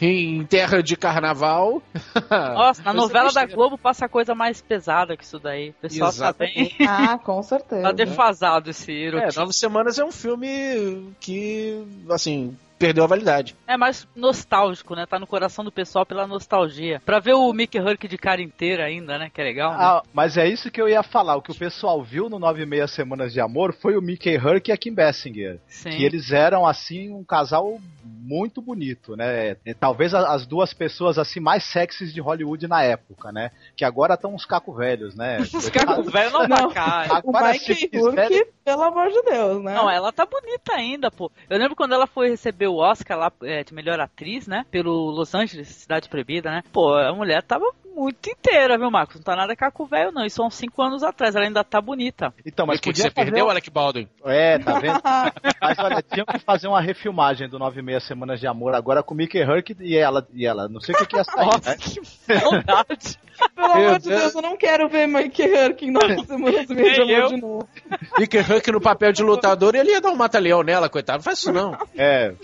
em terra de carnaval. Nossa, na novela da. Globo passa coisa mais pesada que isso daí. O pessoal tá bem. Ah, com certeza. Tá defasado esse É, erotismo. Nove Semanas é um filme que, assim, perdeu a validade. É mais nostálgico, né? Tá no coração do pessoal pela nostalgia. Pra ver o Mickey Hurk de cara inteira ainda, né? Que é legal. né? Ah, mas é isso que eu ia falar. O que o pessoal viu no 9 e meia Semanas de Amor foi o Mickey Hurk e a Kim Basinger. Sim. Que eles eram, assim, um casal muito bonito, né? E Talvez a- as duas pessoas, assim, mais sexys de Hollywood na época, né? Que agora estão uns caco velhos, né? Os caras velho não, Não. pra cá. O Agora, Mike quiserem- pelo amor de Deus, né? Não, ela tá bonita ainda, pô. Eu lembro quando ela foi receber o Oscar lá é, de melhor atriz, né? Pelo Los Angeles, Cidade Proibida, né? Pô, a mulher tava muito inteira, viu, Marcos? Não tá nada caco velho, não. Isso há uns 5 anos atrás. Ela ainda tá bonita. Então, mas Mas que podia você fazer perdeu, Alec Baldwin? É, tá vendo? Mas olha, tinha que fazer uma refilmagem do 9 e meia Semanas de Amor agora com o Mickey Hurk e ela. E ela. Não sei o que, que ia sair, Nossa, né? que maldade. Pelo amor de Deus. Eu não quero ver Mike Hurk em nove semanas e meia de amor eu. de novo. Mickey Huck no papel de lutador, ele ia dar um mata-leão nela, coitado. Não faz isso não. É.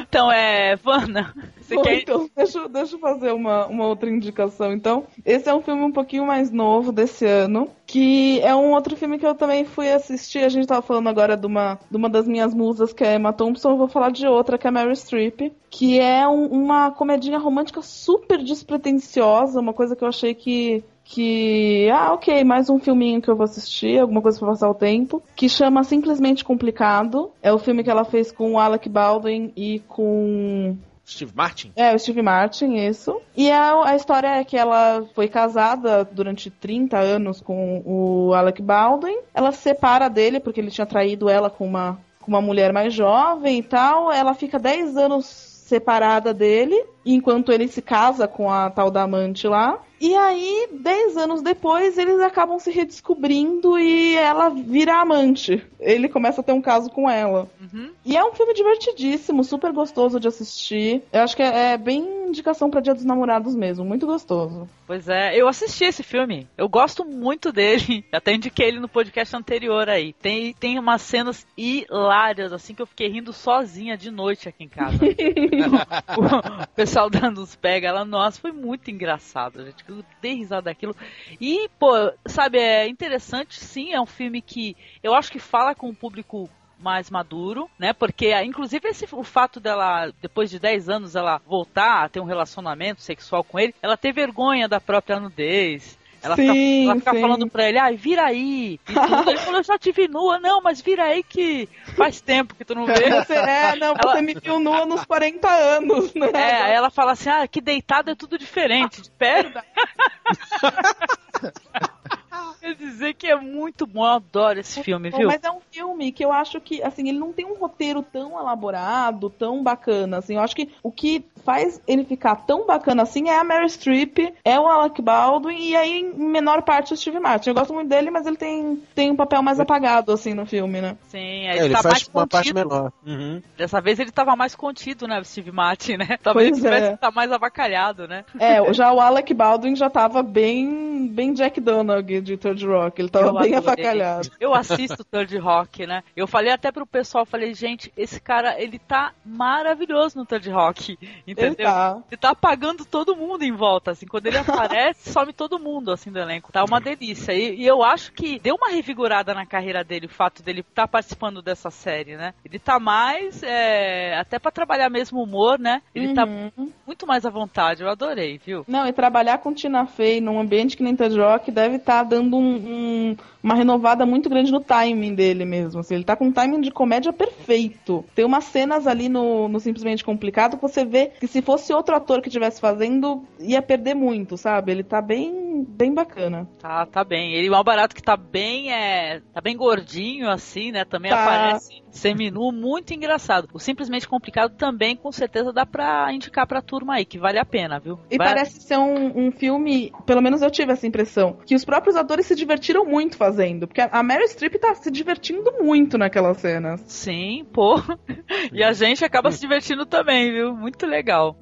Então, é. Vana, Bom, quer. então, deixa, deixa eu fazer uma, uma outra indicação, então. Esse é um filme um pouquinho mais novo desse ano, que é um outro filme que eu também fui assistir. A gente tava falando agora de uma, de uma das minhas musas, que é Emma Thompson. Eu vou falar de outra, que é Mary Streep, que é um- uma comedinha romântica super despretensiosa, uma coisa que eu achei que que, ah, ok, mais um filminho que eu vou assistir, alguma coisa pra passar o tempo, que chama Simplesmente Complicado. É o filme que ela fez com o Alec Baldwin e com Steve Martin? é, o Steve Martin, isso. E a, a história é que ela foi casada durante 30 anos com o Alec Baldwin. Ela se separa dele porque ele tinha traído ela com uma, com uma mulher mais jovem e tal. Ela fica 10 anos separada dele, enquanto ele se casa com a tal da amante lá. E aí, 10 anos depois, eles acabam se redescobrindo e ela vira amante. Ele começa a ter um caso com ela. Uhum. E é um filme divertidíssimo, super gostoso de assistir. Eu acho que é, é bem indicação pra Dia dos Namorados mesmo, muito gostoso. Pois é, eu assisti esse filme. Eu gosto muito dele. Até indiquei ele no podcast anterior aí. Tem, tem umas cenas hilárias, assim, que eu fiquei rindo sozinha de noite aqui em casa. o pessoal dando uns pega. Ela, nossa, foi muito engraçado, gente. Eu dei risada daquilo. E, pô, sabe, é interessante, sim. É um filme que eu acho que fala com um público mais maduro, né? Porque, ah, inclusive, esse, o fato dela, depois de 10 anos, ela voltar a ter um relacionamento sexual com ele, ela ter vergonha da própria nudez. Ela Sim, fica, ela fica falando pra ele, ai, vira aí. Ele falou, eu já te vi nua. Não, mas vira aí que faz tempo que tu não vê. Você, é, não, Ela- você me viu nua nos 40 anos, né? É, aí ela fala assim, ah, que deitado é tudo diferente. De. Quer dizer que é muito bom, eu adoro esse filme, Bom, viu? Mas é um filme que eu acho que, assim, ele não tem um roteiro tão elaborado, tão bacana, assim. Eu acho que o que faz ele ficar tão bacana assim é a Mary Streep, é o Alec Baldwin e aí, em menor parte, o Steve Martin. Eu gosto muito dele, mas ele tem, tem um papel mais apagado, assim, no filme, né? Sim, É, ele, ele tá faz mais uma parte contido. menor. Uhum. Dessa vez ele tava mais contido, né, o Steve Martin, né? Talvez Pois ele tivesse é. que estar mais avacalhado, né? É, já o Alec Baldwin já tava bem, bem Jack Donaghy de Third Rock. Ele tava Eu bem adorei. avacalhado. Eu assisto Third Rock, né? Eu falei até pro pessoal, falei, gente, esse cara, ele tá maravilhoso no Third Rock, Ele entendeu? tá. Ele tá apagando todo mundo em volta, assim. Quando ele aparece, some todo mundo, assim, do elenco. Tá uma delícia. E, e eu acho que deu uma revigorada na carreira dele, o fato dele estar tá participando dessa série, né? Ele tá mais, é, até pra trabalhar mesmo o humor, né? Ele tá Uhum. muito mais à vontade. Eu adorei, viu? Não, e trabalhar com Tina Fey num ambiente que nem Third Rock deve estar dando um- um- uma renovada muito grande no timing dele mesmo. assim. ele tá com um timing de comédia perfeito. Tem umas cenas ali no, no Simplesmente Complicado que você vê que se fosse outro ator que estivesse fazendo, ia perder muito, sabe? Ele tá bem, bem bacana. Tá, tá bem. Ele é um barato que tá bem, é, tá bem gordinho, assim, né? Também Tá. aparece seminu, muito engraçado. O Simplesmente Complicado também, com certeza, dá pra indicar pra turma aí, que vale a pena, viu? E parece ser um, um filme, pelo menos eu tive essa impressão, que os próprios atores se divertiram muito fazendo. Porque a Meryl Streep tá se divertindo muito naquelas cenas. Sim, pô. E a gente acaba se divertindo também, viu? Muito legal.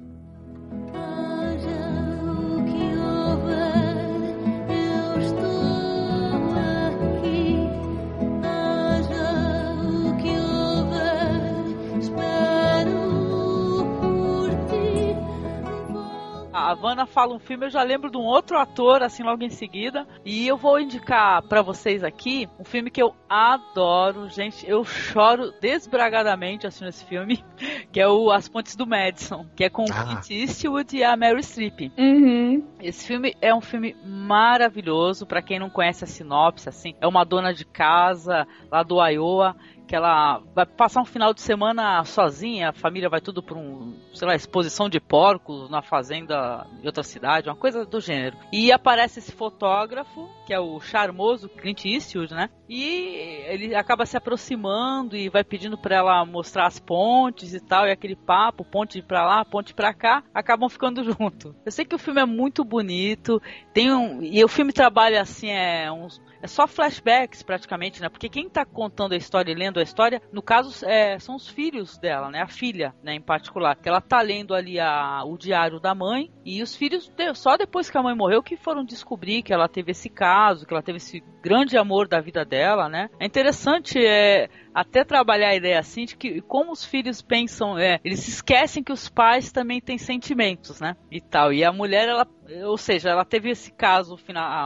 A Havana fala um filme, eu já lembro de um outro ator, assim, logo em seguida. E eu vou indicar pra vocês aqui um filme que eu adoro, gente. Eu choro desbragadamente assistindo esse filme, que é o As Pontes do Madison, que é com o Ah. Clint Eastwood e a Mary Streep. Uhum. Esse filme é um filme maravilhoso, pra quem não conhece a sinopse, assim, é uma dona de casa lá do Iowa que ela vai passar um final de semana sozinha, a família vai tudo para um, sei lá, exposição de porcos na fazenda em outra cidade, uma coisa do gênero. E aparece esse fotógrafo, que é o charmoso Clint Eastwood, né? E ele acaba se aproximando e vai pedindo para ela mostrar as pontes e tal, e aquele papo, ponte pra lá, ponte pra cá, acabam ficando junto. Eu sei que o filme é muito bonito, tem um, e o filme trabalha assim, é uns é só flashbacks praticamente, né? Porque quem tá contando a história e lendo a história, no caso, é, são os filhos dela, né? A filha, né, em particular. Que ela tá lendo ali a, o diário da mãe e os filhos, só depois que a mãe morreu, que foram descobrir que ela teve esse caso, que ela teve esse grande amor da vida dela, né? É interessante é, até trabalhar a ideia assim de que como os filhos pensam, é, eles esquecem que os pais também têm sentimentos, né? E tal. E a mulher, ela, ou seja, ela teve esse caso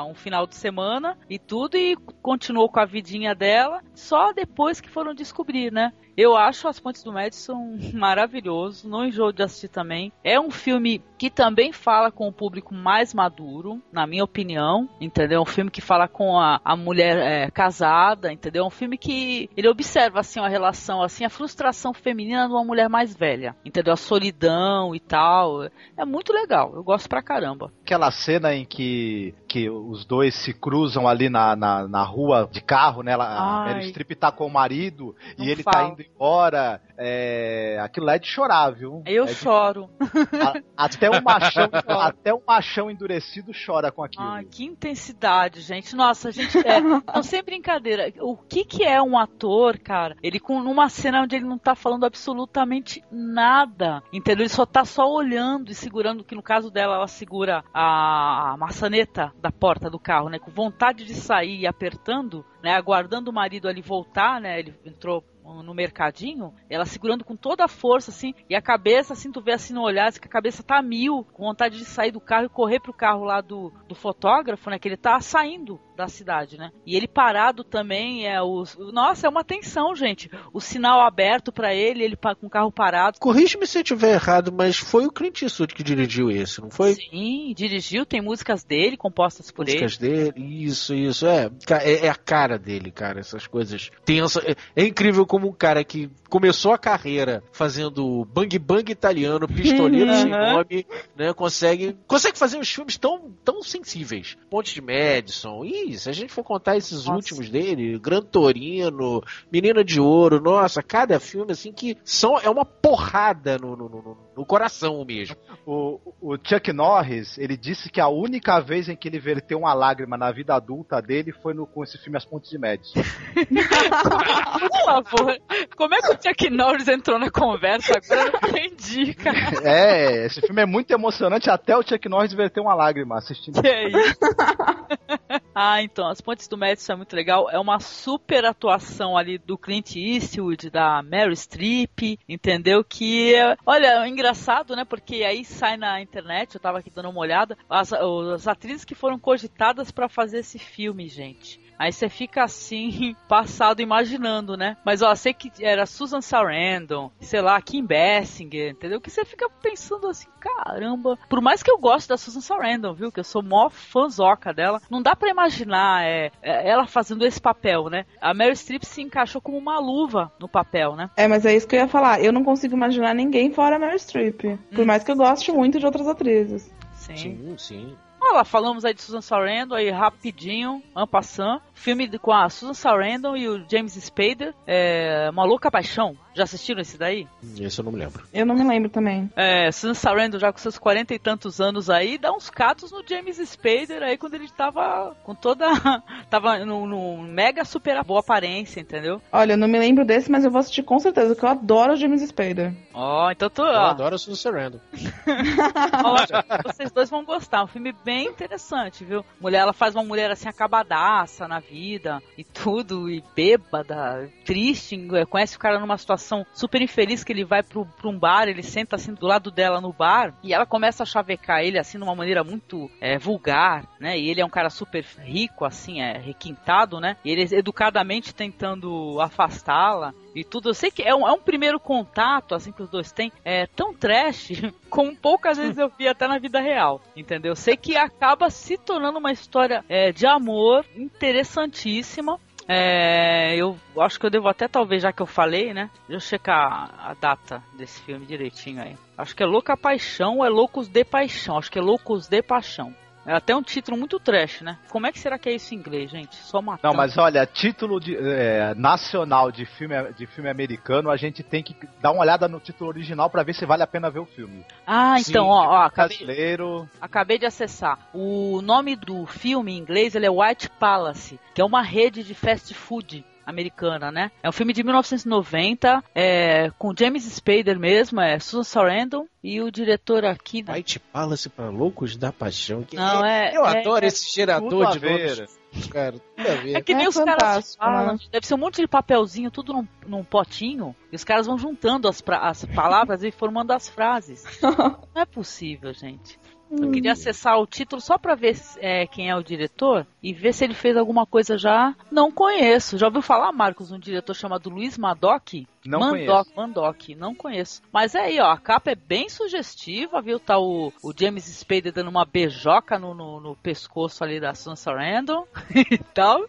um final de semana e tudo e continuou com a vidinha dela, só depois que foram descobrir, né? Eu acho As Pontes do Madison maravilhoso, não enjoo de assistir também. É um filme que também fala com o público mais maduro, na minha opinião, entendeu? É um filme que fala com a, a mulher é, casada, entendeu? É um filme que ele observa assim a relação, assim a frustração feminina de uma mulher mais velha, entendeu? A solidão e tal. É muito legal, eu gosto pra caramba. Aquela cena em que, que os dois se cruzam ali na, na, na rua de carro, né? Ela, a Ai. Meryl Streep tá com o marido Não e ele fala. tá indo embora. É, aquilo lá é de chorar, viu? Eu É de- choro. a- até o machão, até o machão endurecido chora com aquilo. Ai, que intensidade, gente. Nossa, gente, é, não sem brincadeira. O que que é um ator, cara? Ele com numa cena onde ele não tá falando absolutamente nada, entendeu? Ele só tá só olhando e segurando, que no caso dela ela segura a maçaneta da porta do carro, né, com vontade de sair e apertando, né, aguardando o marido ali voltar, né? Ele entrou no mercadinho, ela segurando com toda a força, assim, e a cabeça, assim, tu vê assim no olhar, assim, que a cabeça tá mil, com vontade de sair do carro e correr pro carro lá do, do fotógrafo, né, que ele tá saindo, da cidade, né? E ele parado também é o. Nossa, é uma tensão, gente. O sinal aberto pra ele, ele com o carro parado. Corrige-me se eu estiver errado, mas foi o Clint Eastwood que dirigiu esse, não foi? Sim, dirigiu, tem músicas dele compostas por ele. músicas dele. Isso, isso. É, é, é a cara dele, cara. Essas coisas tensas. É, é incrível como um cara que começou a carreira fazendo bang bang italiano, pistoleiro sem Aham. nome, né? Consegue, consegue fazer uns filmes tão, tão sensíveis. Ponte de Madison. Se a gente for contar esses Nossa. últimos dele, Gran Torino, Menina de Ouro, nossa, cada filme assim que são, é uma porrada no, no, no- no coração mesmo. O, o Chuck Norris, ele disse que a única vez em que ele verteu uma lágrima na vida adulta dele foi no, com esse filme As Pontes de Madison. Por favor, como é que o Chuck Norris entrou na conversa agora? Eu não entendi, cara. é, esse filme é muito emocionante, até o Chuck Norris verteu uma lágrima assistindo. Que é isso? ah, então, As Pontes do Madison é muito legal. É uma super atuação ali do Clint Eastwood, da Mary Streep, entendeu? Que, é- olha, é engraçado, né? Porque aí sai na internet, eu tava aqui dando uma olhada, as, as atrizes que foram cogitadas pra fazer esse filme, gente. Aí você fica assim, passado imaginando, né? Mas ó, sei que era Susan Sarandon, sei lá, Kim Basinger, entendeu? Que você fica pensando assim, caramba. Por mais que eu goste da Susan Sarandon, viu? Que eu sou mó fanzoca dela, não dá pra imaginar é, é, ela fazendo esse papel, né? A Meryl Streep se encaixou como uma luva no papel, né? É, mas é isso que eu ia falar. Eu não consigo imaginar ninguém fora a Meryl Streep. Por mais que eu goste muito de outras atrizes. Sim. Sim, sim. Olha lá, falamos aí de Susan Sarandon aí rapidinho, en passant. Filme de- com a Susan Sarandon e o James Spader, é, Uma Louca Paixão. Já assistiram esse daí? Esse eu não me lembro. Eu não me lembro também. É, Susan Sarandon já com seus 40 e tantos anos aí, dá uns catos no James Spader aí quando ele tava com toda. tava no, no mega super boa aparência, entendeu? Olha, eu não me lembro desse, mas eu vou assistir com certeza, porque eu adoro o James Spader. Ó, então tô. Eu Ó, adoro a Susan Sarandon. ó, vocês dois vão gostar. Um filme bem interessante, viu? Mulher, ela faz uma mulher assim acabadaça na vida e tudo, e bêbada, triste, é, conhece o cara numa situação super infeliz que ele vai pro, pra um bar, ele senta assim do lado dela no bar e ela começa a chavecar ele assim de uma maneira muito é, vulgar, né? E ele é um cara super rico, assim, é requintado, né? E ele educadamente tentando afastá-la e tudo. Eu sei que é um, é um primeiro contato, assim, que os dois têm, é tão trash como poucas vezes eu vi até na vida real, entendeu? Eu sei que acaba se tornando uma história é, de amor interessantíssima. É, eu acho que eu devo até, talvez, já que eu falei, né? Deixa eu checar a data desse filme direitinho aí. Acho que é Louca Paixão ou é Loucos de Paixão? Acho que é Loucos de Paixão. É até um título muito trash, né? Como é que será que é isso em inglês, gente? Só matando. Não, mas olha, título de, é, nacional de filme, de filme americano, a gente tem que dar uma olhada no título original pra ver se vale a pena ver o filme. Ah, Sim, então, ó, ó acabei, Brasileiro. Acabei de acessar. O nome do filme em inglês ele é White Palace, que é uma rede de fast food americana, né? É um filme de 1990, é, com James Spader mesmo, é Susan Sarandon e o diretor aqui... White Palace para loucos da paixão. Que Não, é- Eu é- adoro esse Tudo gerador de nomes. Cara, tudo a ver. É que nem É os caras fantástico, falam, né? deve ser um monte de papelzinho, tudo num, num potinho, e os caras vão juntando as, pra- as palavras e formando as frases. Não é possível, gente. Eu queria acessar o título só pra ver é, quem é o diretor e ver se ele fez alguma coisa já. Não conheço. Já ouviu falar, Marcos, um diretor chamado Luiz Madoc? Não Mandoc, conheço. Mandoc, não conheço. Mas é aí, ó, a capa é bem sugestiva, viu? Tá o, o James Spader dando uma beijoca no, no, no pescoço ali da Susan Sarandon e tal.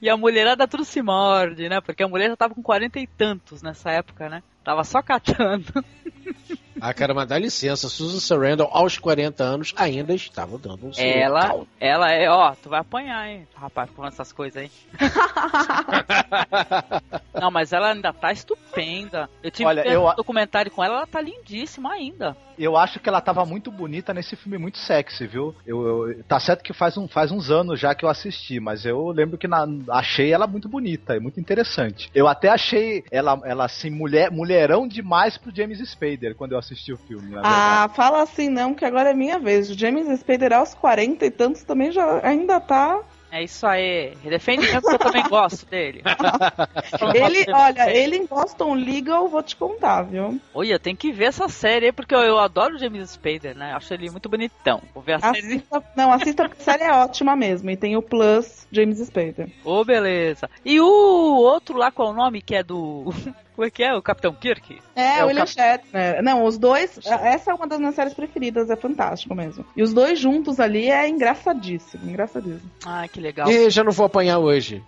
E a mulherada tudo se morde, né? Porque a mulher já tava com 40 e tantos nessa época, né? Tava só catando. Ah, cara, mas dá licença. Susan Sarandon, aos 40 anos, ainda estava dando um Ela, caldo. ela é, ó, tu vai apanhar, hein? Rapaz, falando essas coisas aí. Não, mas ela ainda tá estupenda. Eu tive Olha, eu- um documentário com ela, ela tá lindíssima ainda. Eu acho que ela tava muito bonita nesse filme, muito sexy, viu? Eu, eu- tá certo que faz, um, faz uns anos já que eu assisti, mas eu lembro que na- achei ela muito bonita e muito interessante. Eu até achei ela, ela assim, mulher, mulherão demais pro James Spader quando eu assisti o filme. Ah, fala assim não, que agora é minha vez. O James Spader aos 40 e tantos também já ainda tá É isso aí. Defende mesmo que eu também gosto dele. Ele, olha, ele em Boston Legal, vou te contar, viu? Olha, tem que ver essa série aí, porque eu, eu adoro o James Spader, né? Acho ele muito bonitão. Vou ver a série. Assista, não, assista porque a série é ótima mesmo. E tem o Plus James Spader. Ô, beleza. E o outro lá, qual é o nome? Que é do. Como é que é? O Capitão Kirk? É, É o William Cap- Shatner. Não, os dois. Essa é uma das minhas séries preferidas, é fantástico mesmo. E os dois juntos ali é engraçadíssimo, engraçadíssimo. Ah, que legal. E já não vou apanhar hoje.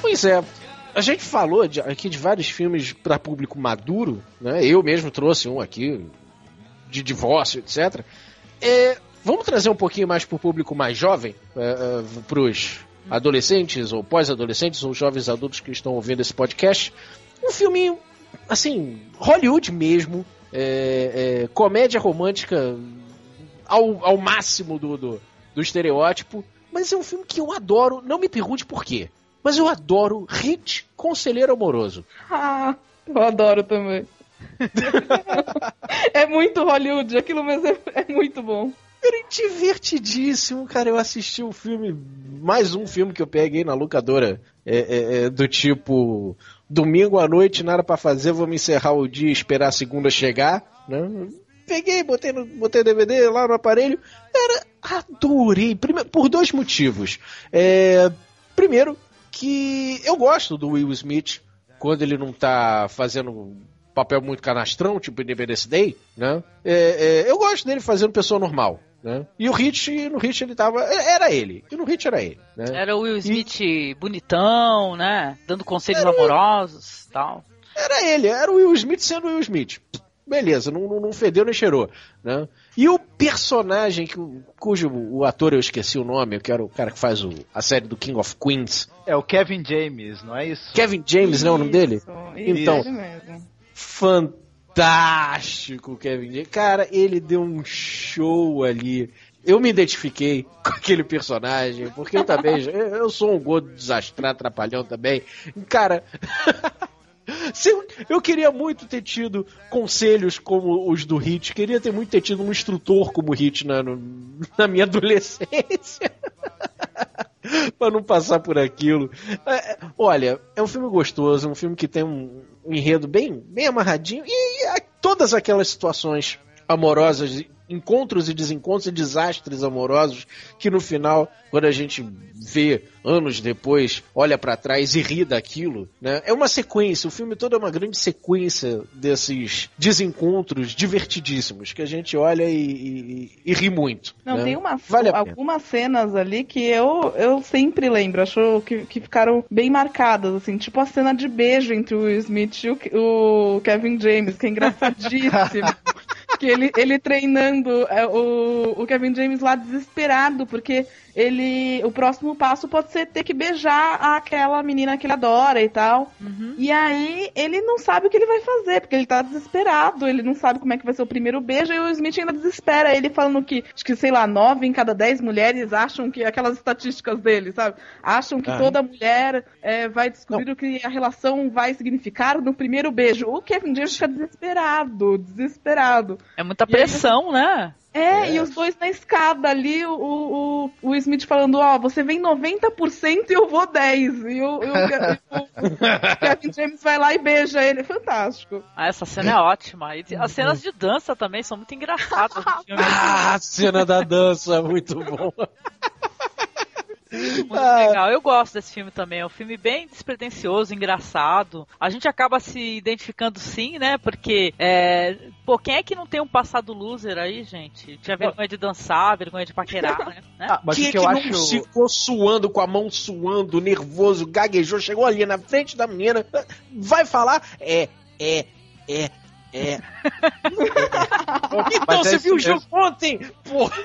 Pois é. A gente falou de- aqui de vários filmes para público maduro, né? Eu mesmo trouxe um aqui de divórcio, etc. É, vamos trazer um pouquinho mais para o público mais jovem, é, para os adolescentes ou pós-adolescentes ou jovens adultos que estão ouvindo esse podcast. Um filme, assim, Hollywood mesmo, é, é, comédia romântica ao, ao máximo do, do, do estereótipo, mas é um filme que eu adoro, não me pergunte por quê, mas eu adoro Hit Conselheiro Amoroso. Ah, eu adoro também. é muito Hollywood, aquilo mesmo é, é muito bom. Era divertidíssimo, cara. Eu assisti um filme, mais um filme que eu peguei na locadora, é, é, é, do tipo domingo à noite, nada pra fazer, vamos encerrar o dia e esperar a segunda chegar, né? Peguei, botei no botei DVD lá no aparelho. Cara, adorei. Prime- por dois motivos. É, primeiro, que eu gosto do Will Smith quando ele não tá fazendo papel muito canastrão, tipo Independence Day, né? É, é, eu gosto dele fazendo pessoa normal, né? E o Hit, no Hit ele tava. Era ele. E no Hit era ele, né? Era o Will Smith bonitão, né? Dando conselhos amorosos e tal. Era ele, era o Will Smith sendo o Will Smith. Beleza, não, não, não fedeu nem cheirou, né? E o personagem que, cujo o ator eu esqueci o nome, que era o cara que faz o- a série do King of Queens. É o Kevin James, não é isso? Kevin James, não é o nome dele? Isso, Então. isso, mesmo. fantástico, Kevin James. Cara, ele deu um show ali. Eu me identifiquei com aquele personagem, porque eu também, eu sou um gordo desastrado, trapalhão também. Cara, eu, eu queria muito ter tido conselhos como os do Hit, queria ter muito ter tido um instrutor como o Hit na, no- na minha adolescência. pra não passar por aquilo. É, é, olha, é um filme gostoso, um filme que tem um, um enredo bem, bem amarradinho e, a- todas aquelas situações amorosas, encontros e desencontros e desastres amorosos que no final, quando a gente vê anos depois, olha pra trás e ri daquilo, né? É uma sequência, o filme todo é uma grande sequência desses desencontros divertidíssimos que a gente olha e, e- e ri muito. Não, né? tem uma, Vale algumas cenas ali que eu, eu sempre lembro, acho que, que ficaram bem marcadas, assim, tipo a cena de beijo entre o Will Smith e o, o Kevin James, que é engraçadíssimo. que ele, ele treinando é, o, o Kevin James lá desesperado, porque ele. O próximo passo pode ser ter que beijar aquela menina que ele adora e tal. E aí ele não sabe o que ele vai fazer, porque ele tá desesperado, ele não sabe como é que vai ser o primeiro beijo, e o Smith ainda desespera ele falando que, acho que, sei lá, nove em cada dez mulheres acham que aquelas estatísticas dele, sabe? Acham que Ah. toda mulher é, vai descobrir o que a relação vai significar no primeiro beijo. O Kevin James fica desesperado, desesperado. É muita E aí pressão, né? É, e os dois na escada ali, o, o, o Smith falando, ó, você vem 90% e eu vou 10%. E o, e o, o- Kevin James vai lá e beija ele. Fantástico. Ah, essa cena é ótima. E as cenas de dança também são muito engraçadas. Ah, a cena da dança, muito bom. Muito legal. Eu gosto desse filme também. É um filme bem despretensioso, engraçado. A gente acaba se identificando sim, né? Porque, é... pô, quem é que não tem um passado loser aí, gente? Tinha vergonha de dançar, vergonha de paquerar, né? Ah, mas Quem o é que que eu não acho. ficou suando, com a mão suando, nervoso, gaguejou, chegou ali na frente da menina, vai falar? É, é, é, é. é. Então Mas é você isso viu o jogo ontem? Porra.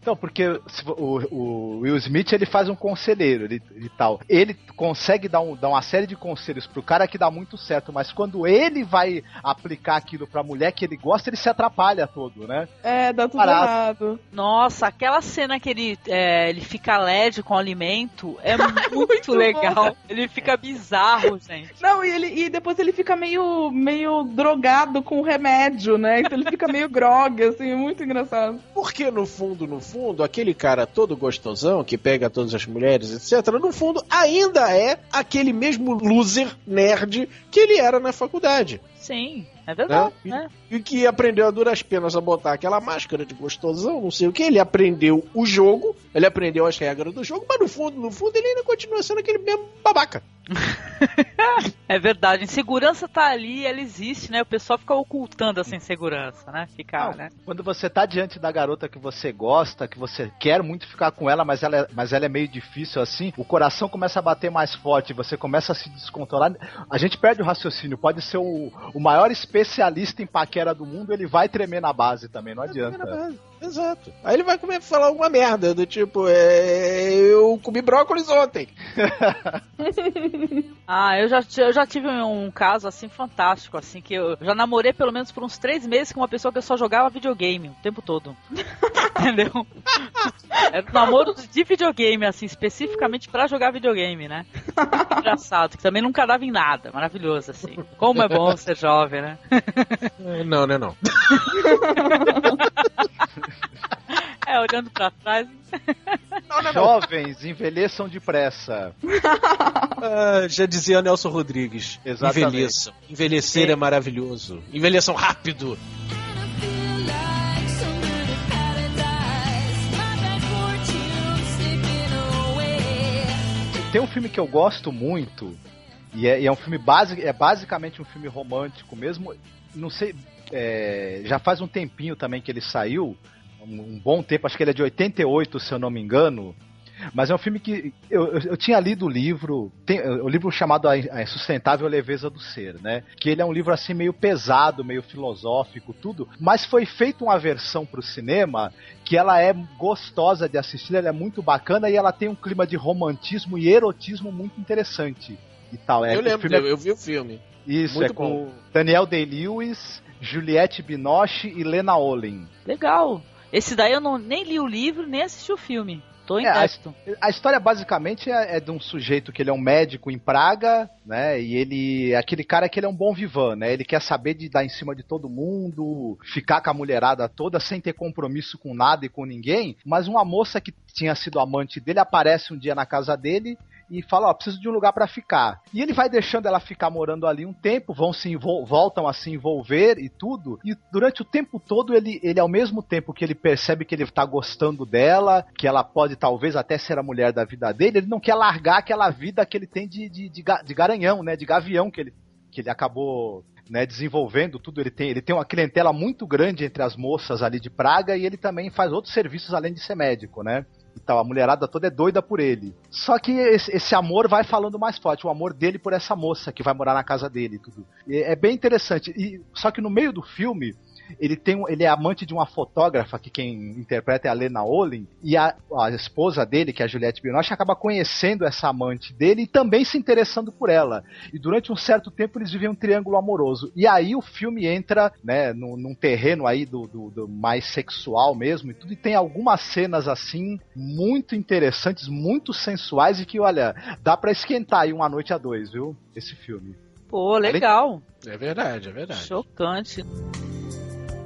Então, porque o, o Will Smith ele faz um conselheiro ele, e tal. Ele consegue dar, um, dar uma série de conselhos pro cara que dá muito certo, mas quando ele vai aplicar aquilo pra mulher que ele gosta, ele se atrapalha todo, né? É, dá tudo Parado. errado. Nossa, aquela cena que ele, é, ele fica alérgico com o alimento é muito, Muito legal. Ele fica bizarro, gente. Não, e, ele, e depois ele fica meio, meio drogado com o remédio, né? Então ele fica meio grog, assim, é muito engraçado. Porque no fundo, no fundo, aquele cara todo gostosão que pega todas as mulheres, etc., no fundo ainda é aquele mesmo loser nerd que ele era na faculdade. Sim, é verdade, Né? né? E que aprendeu a duras penas a botar aquela máscara de gostosão, não sei o que. Ele aprendeu o jogo, ele aprendeu as regras do jogo, mas no fundo, no fundo, ele ainda continua sendo aquele mesmo babaca. É verdade. Insegurança tá ali, ela existe, né? O pessoal fica ocultando essa insegurança, né? Ficar, Não, né? Quando você tá diante da garota que você gosta, que você quer muito ficar com ela, mas ela, é, mas ela é meio difícil assim, o coração começa a bater mais forte, você começa a se descontrolar. A gente perde o raciocínio. Pode ser o, o maior especialista em paquera do mundo, ele vai tremer na base também, não adianta. Exato. Aí ele vai comer, falar alguma merda, do tipo, é, eu comi brócolis ontem. Ah, eu já, eu já tive um caso assim fantástico, assim, que eu já namorei pelo menos por uns três meses com uma pessoa que eu só jogava videogame o tempo todo. Entendeu? Era um namoro de videogame, assim, especificamente pra jogar videogame, né? Engraçado, que também nunca dava em nada, maravilhoso, assim. Como é bom ser jovem, né? Não, não é não. É, olhando pra trás. Jovens, envelheçam depressa. Ah, já dizia Nelson Rodrigues. Exatamente. Envelheçam. Envelhecer é maravilhoso. Envelheçam rápido. Tem um filme que eu gosto muito, e é, e é um filme basic, é basicamente um filme romântico mesmo. Não sei, é, já faz um tempinho também que ele saiu, um, um bom tempo, acho que ele é de 88, se eu não me engano. Mas é um filme que eu, eu, eu tinha lido o livro, tem, o livro chamado A Insustentável Leveza do Ser, né? Que ele é um livro assim meio pesado, meio filosófico, tudo, mas foi feita uma versão para o cinema que ela é gostosa de assistir, ela é muito bacana e ela tem um clima de romantismo e erotismo muito interessante e tal. É, eu lembro, filme é- eu, eu vi o filme. isso, muito é com Daniel Day-Lewis, Juliette Binoche e Lena Olin. Legal. Esse daí eu não, nem li o livro, nem assisti o filme. Tô em É, a- texto. A história basicamente é, é de um sujeito que ele é um médico em Praga, né? E ele aquele cara que ele é um bom vivan, né? Ele quer saber de dar em cima de todo mundo, ficar com a mulherada toda sem ter compromisso com nada e com ninguém. Mas uma moça que tinha sido amante dele aparece um dia na casa dele e fala, ó, preciso de um lugar pra ficar. E ele vai deixando ela ficar morando ali um tempo, vão se voltam a se envolver e tudo. E durante o tempo todo ele, ele ao mesmo tempo que ele percebe que ele tá gostando dela, que ela pode talvez até ser a mulher da vida dele, ele não quer largar aquela vida que ele tem de, de, de, de garanhão, né, de gavião que ele que ele acabou né, desenvolvendo tudo. Ele tem, ele tem uma clientela muito grande entre as moças ali de Praga e ele também faz outros serviços além de ser médico, né? E tal, a mulherada toda é doida por ele. Só que esse, esse amor vai falando mais forte, o amor dele por essa moça que vai morar na casa dele tudo. E é bem interessante. E, só que no meio do filme, ele tem ele é amante de uma fotógrafa que quem interpreta é a Lena Olin e a, a esposa dele que é a Juliette Binoche acaba conhecendo essa amante dele e também se interessando por ela e durante um certo tempo eles vivem um triângulo amoroso e aí o filme entra né num, num terreno aí do, do- do mais sexual mesmo e tudo e tem algumas cenas assim muito interessantes muito sensuais e que olha dá pra esquentar aí uma noite a dois viu esse filme Pô, legal. É verdade, é verdade. Chocante.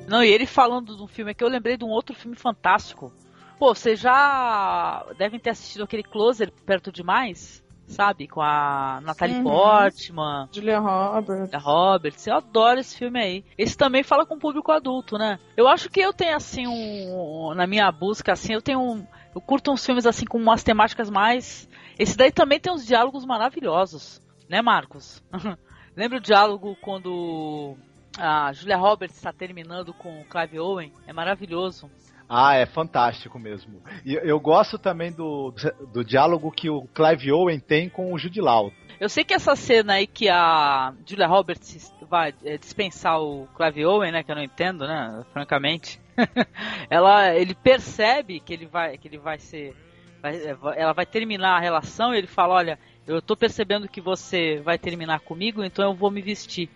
Não, e ele falando de um filme aqui, eu lembrei de um outro filme fantástico. Pô, vocês já devem ter assistido aquele Closer Perto Demais, sabe? Com a Natalie Uhum. Portman, Julia Roberts. a Roberts. Eu adoro esse filme aí. Esse também fala com o público adulto, né? Eu acho que eu tenho, assim, um... Na minha busca, assim, eu tenho um... Eu curto uns filmes, assim, com umas temáticas mais... Esse daí também tem uns diálogos maravilhosos. Né, Marcos? Lembra o diálogo quando a Julia Roberts está terminando com o Clive Owen? É maravilhoso. Ah, é fantástico mesmo. E eu gosto também do, do diálogo que o Clive Owen tem com o Jude Law. Eu sei que essa cena aí que a Julia Roberts vai é, dispensar o Clive Owen, né? Que eu não entendo, né? Francamente. ela, ele percebe que ele vai, que ele vai ser, vai- ela vai terminar a relação e ele fala, olha, eu tô percebendo que você vai terminar comigo, então eu vou me vestir.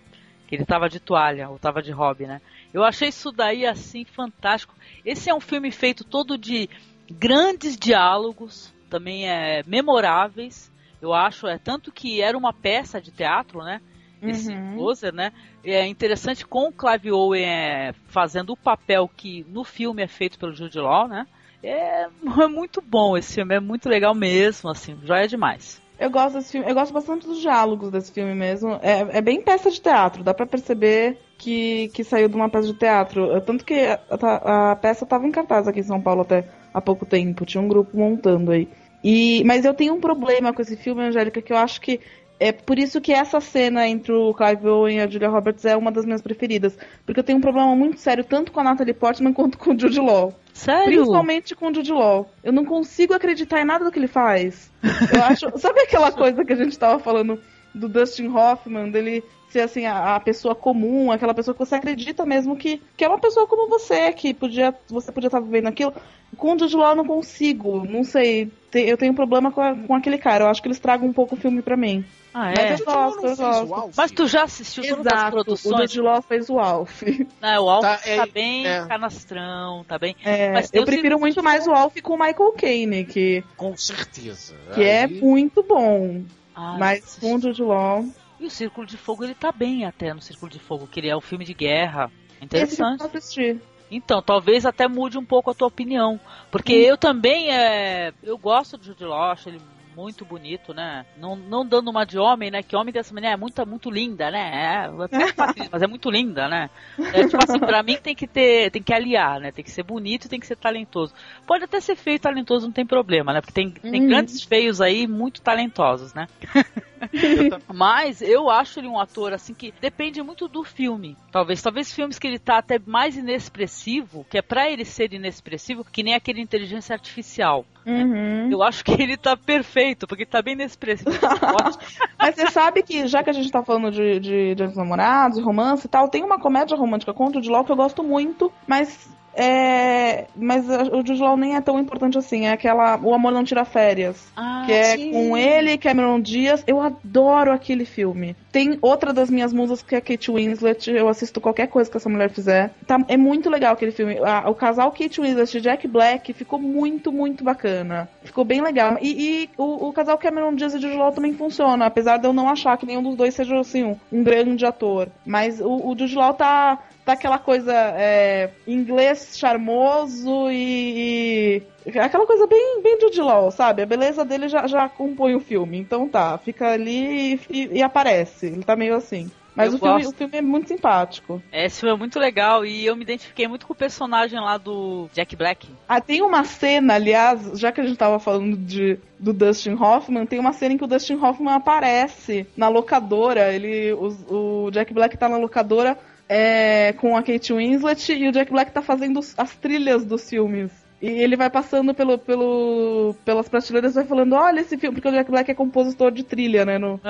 Que ele tava de toalha, ou tava de hobby, né? Eu achei isso daí assim fantástico. Esse é um filme feito todo de grandes diálogos, também é memoráveis. Eu acho, é tanto que era uma peça de teatro, né? Esse Uhum. Closer, né? É interessante com o Clive Owen é, fazendo o papel que no filme é feito pelo Jude Law, né? É, é muito bom esse filme, é muito legal mesmo, assim, já é demais. Eu gosto desse filme, eu gosto bastante dos diálogos desse filme mesmo. É, é bem peça de teatro, dá pra perceber que, que saiu de uma peça de teatro. Tanto que a, a- a peça tava em cartaz aqui em São Paulo até há pouco tempo, tinha um grupo montando aí. E, mas eu tenho um problema com esse filme, Angélica, que eu acho que é por isso que essa cena entre o Clive Owen e a Julia Roberts é uma das minhas preferidas. Porque eu tenho um problema muito sério tanto com a Natalie Portman quanto com o Jude Law. Sério? Principalmente com o Jude Law. Eu não consigo acreditar em nada do que ele faz. Eu acho. Sabe aquela coisa que a gente tava falando do Dustin Hoffman, dele ser assim, a, a pessoa comum, aquela pessoa que você acredita mesmo que, que é uma pessoa como você, que podia, você podia estar vivendo aquilo. Com o Jude Law eu não consigo, não sei. Te- eu tenho um problema com, a- com aquele cara. Eu acho que eles tragam um pouco o filme pra mim. Ah, Mas é? eu gosto, eu gosto. Mas tu já assistiu todas as Exato, o produções? Jude Law fez o Alf. Não, o Alf Tá, tá, é- bem é. canastrão, tá bem. É, Mas eu o prefiro muito mais o Alf com o Michael Caine, que, Com certeza. que é Aí- muito bom. Ah, Mas com o Jude Law. E o Círculo de Fogo, ele tá bem até no Círculo de Fogo, que ele é um filme de guerra. Esse Interessante. assisti. Então, talvez até mude um pouco a tua opinião. Porque eu também, é, eu gosto do Jude Law, acho ele muito bonito, né? Não, não dando uma de homem, né? Que homem dessa mulher é muito, muito linda, né? É, atriz, mas é muito linda, né? É, tipo assim, pra mim tem que ter, tem que aliar, né? Tem que ser bonito e tem que ser talentoso. Pode até ser feio e talentoso, não tem problema, né? Porque tem, tem Uhum. grandes feios aí, muito talentosos, né? Eu Mas eu acho ele um ator assim que depende muito do filme. Talvez, talvez filmes que ele tá até mais inexpressivo, que é pra ele ser inexpressivo, que nem aquele inteligência artificial. Uhum. Eu acho que ele tá perfeito, porque ele tá bem inexpressivo. Mas você sabe que, já que a gente tá falando de, de, de namorados, romance e tal, tem uma comédia romântica com o Law que eu gosto muito, mas. É, mas a- o Jude Law nem é tão importante assim. É aquela O Amor Não Tira Férias. Ah, que é sim. com ele e Cameron Diaz. Eu adoro aquele filme. Tem outra das minhas musas que é Kate Winslet. Eu assisto qualquer coisa que essa mulher fizer. Tá, é muito legal aquele filme. A- o casal Kate Winslet e Jack Black ficou muito, muito bacana. Ficou bem legal. E, e o, o casal Cameron Diaz e Jude Law também funciona. Apesar de eu não achar que nenhum dos dois seja assim, um, um grande ator. Mas o, o Jude Law tá tá aquela coisa é, inglês charmoso e, e aquela coisa bem, bem Jude Law, sabe? A beleza dele já, já compõe o filme. Então tá, fica ali e, e- aparece. Ele tá meio assim. Mas o filme, o filme é muito simpático. Esse filme é muito legal e eu me identifiquei muito com o personagem lá do Jack Black. Ah, tem uma cena, aliás, já que a gente tava falando de, do Dustin Hoffman, tem uma cena em que o Dustin Hoffman aparece na locadora. Ele, o, o Jack Black tá na locadora é, com a Kate Winslet e o Jack Black tá fazendo as trilhas dos filmes. E ele vai passando pelo, pelo, pelas prateleiras e vai falando, olha esse filme, porque o Jack Black é compositor de trilha, né, no,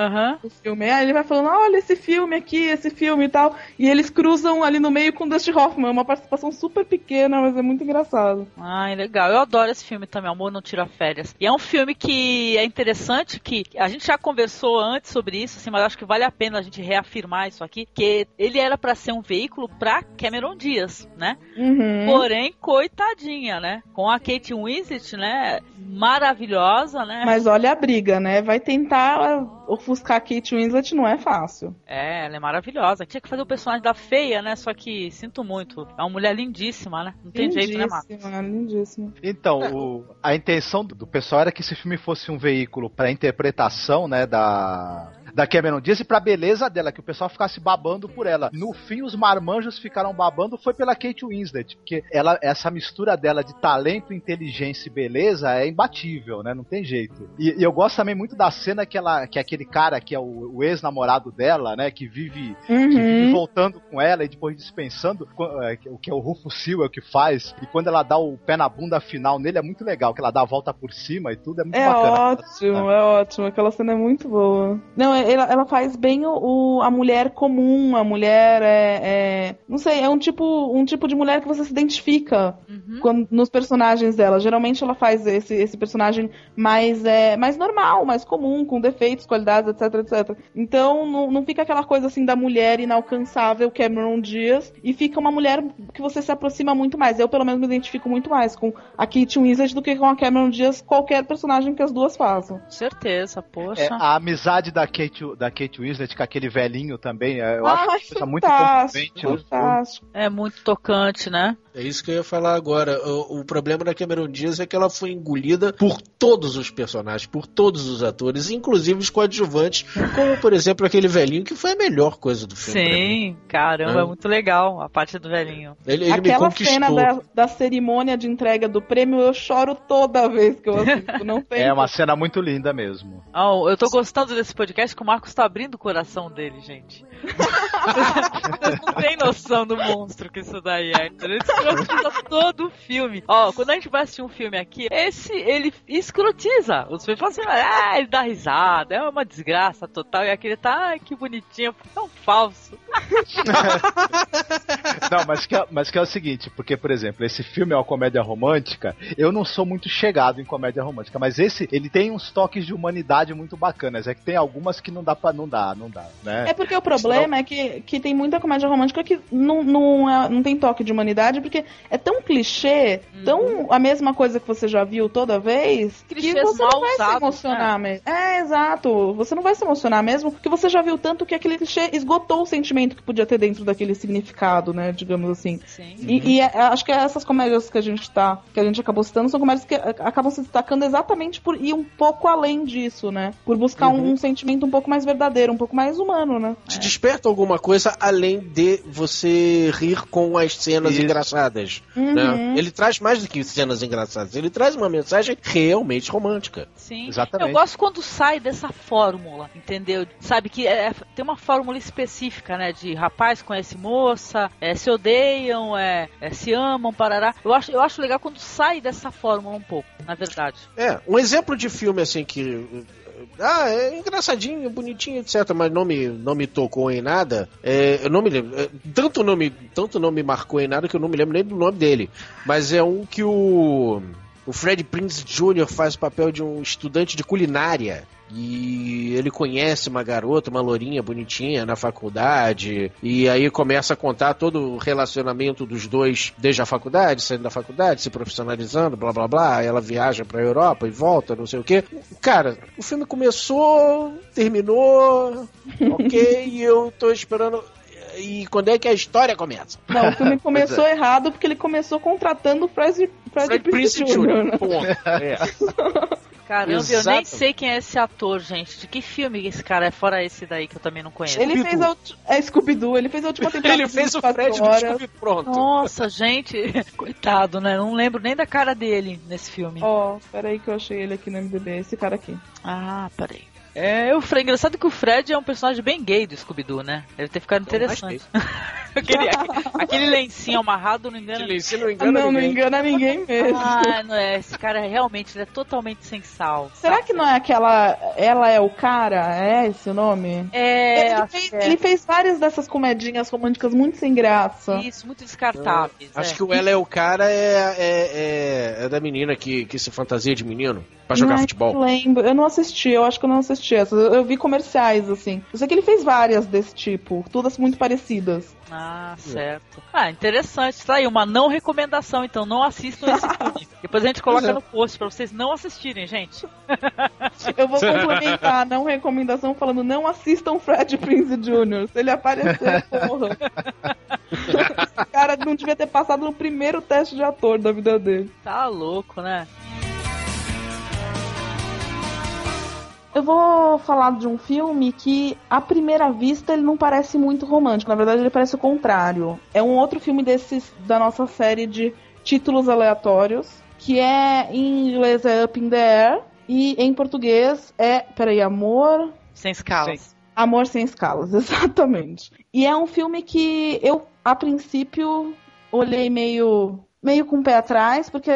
do filme. Aí ele vai falando, olha esse filme aqui, esse filme e tal. E eles cruzam ali no meio com o Dustin Hoffman. É uma participação super pequena, mas é muito engraçado. Ai, legal. Eu adoro esse filme também, Amor Não Tira Férias. E é um filme que é interessante, que a gente já conversou antes sobre isso, assim, mas acho que vale a pena a gente reafirmar isso aqui, que ele era pra ser um veículo pra Cameron Diaz, né? Uhum. Porém, coitadinha, né? Com a Kate Winslet, né? Maravilhosa, né? Mas olha a briga, né? Vai tentar ofuscar a Kate Winslet, não é fácil. É, ela é maravilhosa. Tinha que fazer o personagem da feia, né? Só que sinto muito. É uma mulher lindíssima, né? Não tem jeito, né, Marcos? Lindíssima, lindíssima. Então, o- a intenção do, do pessoal era que esse filme fosse um veículo para interpretação, né, da da Cameron Diaz e pra beleza dela, que o pessoal ficasse babando por ela. No fim, os marmanjos ficaram babando foi pela Kate Winslet, porque ela, essa mistura dela de talento, inteligência e beleza é imbatível, né? Não tem jeito. E, e eu gosto também muito da cena que ela, que aquele cara que é o, o ex-namorado dela, né, que vive que vive Uhum. voltando com ela e depois dispensando é, o que é o Rufo Silva que faz. E quando ela dá o pé na bunda final nele é muito legal, que ela dá a volta por cima e tudo é muito É bacana. ótimo, é ótimo. Aquela cena é muito boa. Não, é, ela, ela faz bem o, o- a mulher comum, a mulher é, é- Não sei, é um tipo, um tipo de mulher que você se identifica Uhum. quando- nos personagens dela. Geralmente ela faz esse, esse personagem mais, é, mais normal, mais comum, com defeitos, qualidades, etc, etc. Então não, não fica aquela coisa assim da mulher inalcançável Cameron Diaz e fica uma mulher que você se aproxima muito mais. Eu, pelo menos, me identifico muito mais com a Kate Winslet do que com a Cameron Diaz, qualquer personagem que as duas façam. Certeza, poxa. É, a amizade da Kate, da Kate Winslet com aquele velhinho também, é, eu acho Ai, uma coisa muito filme. fantástico. É muito tocante, né? É isso que eu ia falar agora. O, o problema da Cameron Diaz é que ela foi engolida por todos os personagens, por todos os atores, inclusive os coadjuvantes, como por exemplo aquele velhinho que foi a melhor coisa do filme. Sim, caramba, É. é muito legal a parte do velhinho. Ele, ele me Aquela cena da, da cerimônia de entrega do prêmio, eu choro toda vez que eu assisto. Não tem. É uma cena muito linda mesmo. Oh, eu tô gostando desse podcast que o Marcos tá abrindo o coração dele, gente. Vocês não tem noção do monstro que isso daí é. Escrotiza todo o filme. Ó, quando a gente vai assistir um filme aqui, esse, ele escrotiza. Os filmes falam assim, ah, ele dá risada, é uma desgraça total. E aquele tá, ai, que bonitinho, é um falso. Não, mas que, é, mas que é o seguinte, porque, por exemplo, esse filme é uma comédia romântica, eu não sou muito chegado em comédia romântica, mas esse, ele tem uns toques de humanidade muito bacanas, é que tem algumas que não dá pra, não dá, não dá, né? É porque o problema é que, que tem muita comédia romântica que não, não, é- não tem toque de humanidade, porque é tão clichê, tão a mesma coisa que você já viu toda vez, que Clichês você mal não vai se usados, emocionar mesmo. É, exato. Você não vai se emocionar mesmo, porque você já viu tanto que aquele clichê esgotou o sentimento que podia ter dentro daquele significado, né? Digamos assim. Sim. E, e é- acho que essas comédias que a gente tá, que a gente acabou citando, são comédias que é, acabam se destacando exatamente por ir um pouco além disso, né? Por buscar um, um sentimento um pouco mais verdadeiro, um pouco mais humano, né? Te desperta alguma coisa além de você rir com as cenas Isso. engraçadas. Uhum. né? Ele traz mais do que cenas engraçadas. Ele traz uma mensagem realmente romântica. Sim. Exatamente. Eu gosto quando sai dessa fórmula, entendeu? Sabe que é- tem uma fórmula específica, né? De rapaz conhece moça, é, se odeiam, é, é, se amam, parará. Eu acho, eu acho legal quando sai dessa fórmula um pouco, na verdade. É, um exemplo de filme assim que. Ah, é engraçadinho, bonitinho, etc. Mas não me, não me tocou em nada. É, eu não me lembro. é, tanto, não me, tanto não me marcou em nada que eu não me lembro nem do nome dele. Mas é um que o. O Fred Prinze Jr. faz o papel de um estudante de culinária. E ele conhece uma garota, uma lourinha bonitinha na faculdade. E aí começa a contar todo o relacionamento dos dois desde a faculdade, saindo da faculdade, se profissionalizando, blá blá blá. Ela viaja pra Europa e volta, não sei o quê. Cara, o filme começou, terminou, ok, e eu tô esperando. E quando é que a história começa? Não, o filme começou errado porque ele começou contratando o Fred, Fred, Fred Prinze Prinze Jr. Jr. né? Ponto. É. Caramba, eu Exato. nem sei quem é esse ator, gente. De que filme esse cara é, fora esse daí que eu também não conheço? Ele fez a é Scooby-Doo, ele fez a última temporada. Ele fez o 24 Fred do horas. Scooby pronto. Nossa, gente, coitado, né? Não lembro nem da cara dele nesse filme. Ó, peraí que eu achei ele aqui no MDB, esse cara aqui. Ah, peraí. É, o Fred, engraçado que o Fred é um personagem bem gay do Scooby-Doo, né? Deve ter ficado interessante. aquele, aquele lencinho amarrado não engana. Se não Ah, engana não, não ninguém. engana ninguém mesmo. Ah, não é. Esse cara é realmente ele é totalmente sem sal. Será que não é aquela. Ela é o cara? É esse o nome? É, ele, fez, é. ele fez várias dessas comedinhas românticas muito sem graça. Isso, muito descartáveis. Acho é. que o ela é o cara é, é, é, é da menina que, que se fantasia de menino pra jogar Ai, futebol. Não lembro, eu não assisti, eu acho que eu não assisti essas. Eu, eu vi comerciais, assim. Eu sei que ele fez várias desse tipo, todas muito parecidas. Ah, certo. Ah, interessante. Tá aí, uma não recomendação, então não assistam esse filme. Depois a gente coloca é. no post pra vocês não assistirem, gente. Eu vou complementar a não recomendação falando não assistam Fred Prinze Jr. Se ele aparecer, porra. Esse cara não devia ter passado no primeiro teste de ator da vida dele. Tá louco, né? Eu vou falar de um filme que, à primeira vista, ele não parece muito romântico. Na verdade, ele parece o contrário. É um outro filme desses da nossa série de títulos aleatórios, que é em inglês é Up in the Air e em português é, peraí, Amor, Sem escalas. Amor sem escalas, exatamente. E é um filme que eu, a princípio, olhei meio, meio com o pé atrás, porque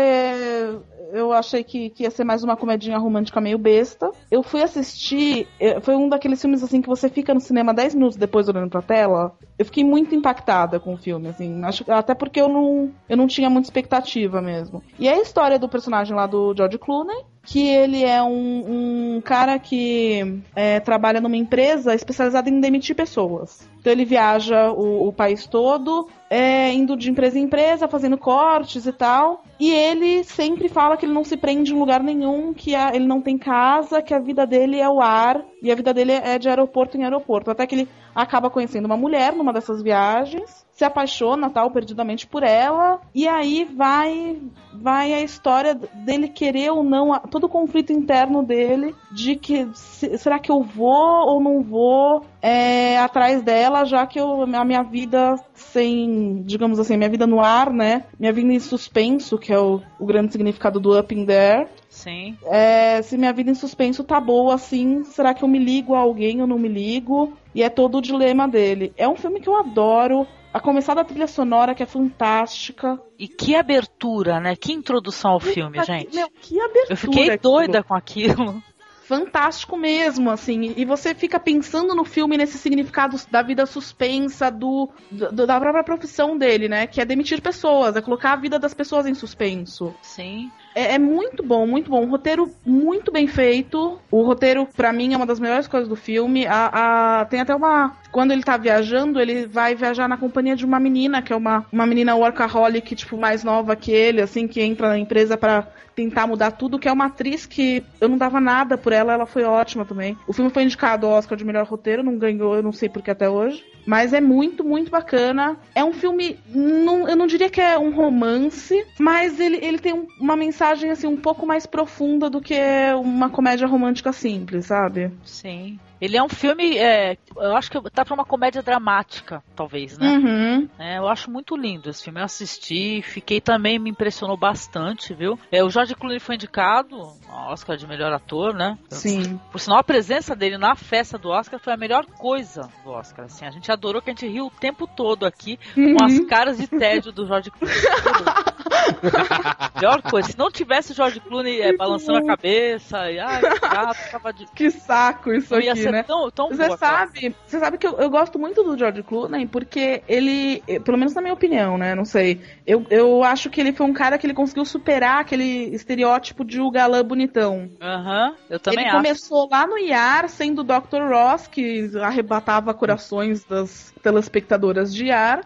eu achei que, que ia ser mais uma comedinha romântica meio besta. Eu fui assistir, eh, foi um daqueles filmes assim que você fica no cinema 10 minutos depois olhando pra tela. Eu fiquei muito impactada com o filme, assim, acho, até porque eu não, eu não tinha muita expectativa mesmo. E é a história do personagem lá do George Clooney, que ele é um, um cara que é, trabalha numa empresa especializada em demitir pessoas. Então ele viaja o, o país todo, é, indo de empresa em empresa, fazendo cortes e tal. E ele sempre fala que ele não se prende em lugar nenhum, que a, ele não tem casa, que a vida dele é o ar e a vida dele é de aeroporto em aeroporto. Até que ele acaba conhecendo uma mulher numa dessas viagens, se apaixona tal perdidamente por ela e aí vai vai a história dele querer ou não todo o conflito interno dele de que se, será que eu vou ou não vou é, atrás dela já que eu, a minha vida sem digamos assim minha vida no ar né minha vida em suspenso que é o, o grande significado do up in there Sim. é, se minha vida em suspenso tá boa assim, será que eu me ligo a alguém ou não me ligo? E é todo o dilema dele. É um filme que eu adoro. A começar da trilha sonora, que é fantástica. E que abertura, né? Que introdução ao filme, Puta, gente. Meu, que abertura. Eu fiquei aquilo. doida com aquilo. fantástico mesmo, assim. E você fica pensando no filme nesse significado da vida suspensa, do, do- da própria profissão dele, né? Que é demitir pessoas, é colocar a vida das pessoas em suspenso. Sim. É, é muito bom, muito bom. Um roteiro muito bem feito. O roteiro, pra mim, é uma das melhores coisas do filme. A, a- tem até uma. Quando ele tá viajando, ele vai viajar na companhia de uma menina, que é uma, uma menina workaholic, tipo, mais nova que ele, assim, que entra na empresa pra tentar mudar tudo, que é uma atriz que eu não dava nada por ela, ela foi ótima também. O filme foi indicado ao Oscar de melhor roteiro, não ganhou, eu não sei porque até hoje. Mas é muito, muito bacana. É um filme, não- eu não diria que é um romance, mas ele, ele tem um- uma mensagem assim um pouco mais profunda do que uma comédia romântica simples, sabe? Sim. Ele é um filme, é, eu acho que tá pra uma comédia dramática, talvez, né? Uhum. É, eu acho muito lindo esse filme. Eu assisti, fiquei também, me impressionou bastante, viu? É, o George Clooney foi indicado ao Oscar de melhor ator, né? Sim. Por sinal, a presença dele na festa do Oscar foi a melhor coisa do Oscar. Assim, a gente adorou que a gente riu o tempo todo aqui com as caras de tédio do George Clooney. melhor coisa. Se não tivesse o George Clooney é, balançando a cabeça, e ai, que gato, tava de. Que saco isso aqui, ser né? tão, tão Você boa sabe, você sabe que eu, eu gosto muito do George Clooney porque ele, eh, pelo menos na minha opinião, né? Não sei. Eu, eu acho que ele foi um cara que ele conseguiu superar aquele estereótipo de o galã bonitão. Aham, eu também ele acho. começou lá no IAR sendo o Dr. Ross, que arrebatava corações das telespectadoras de IAR.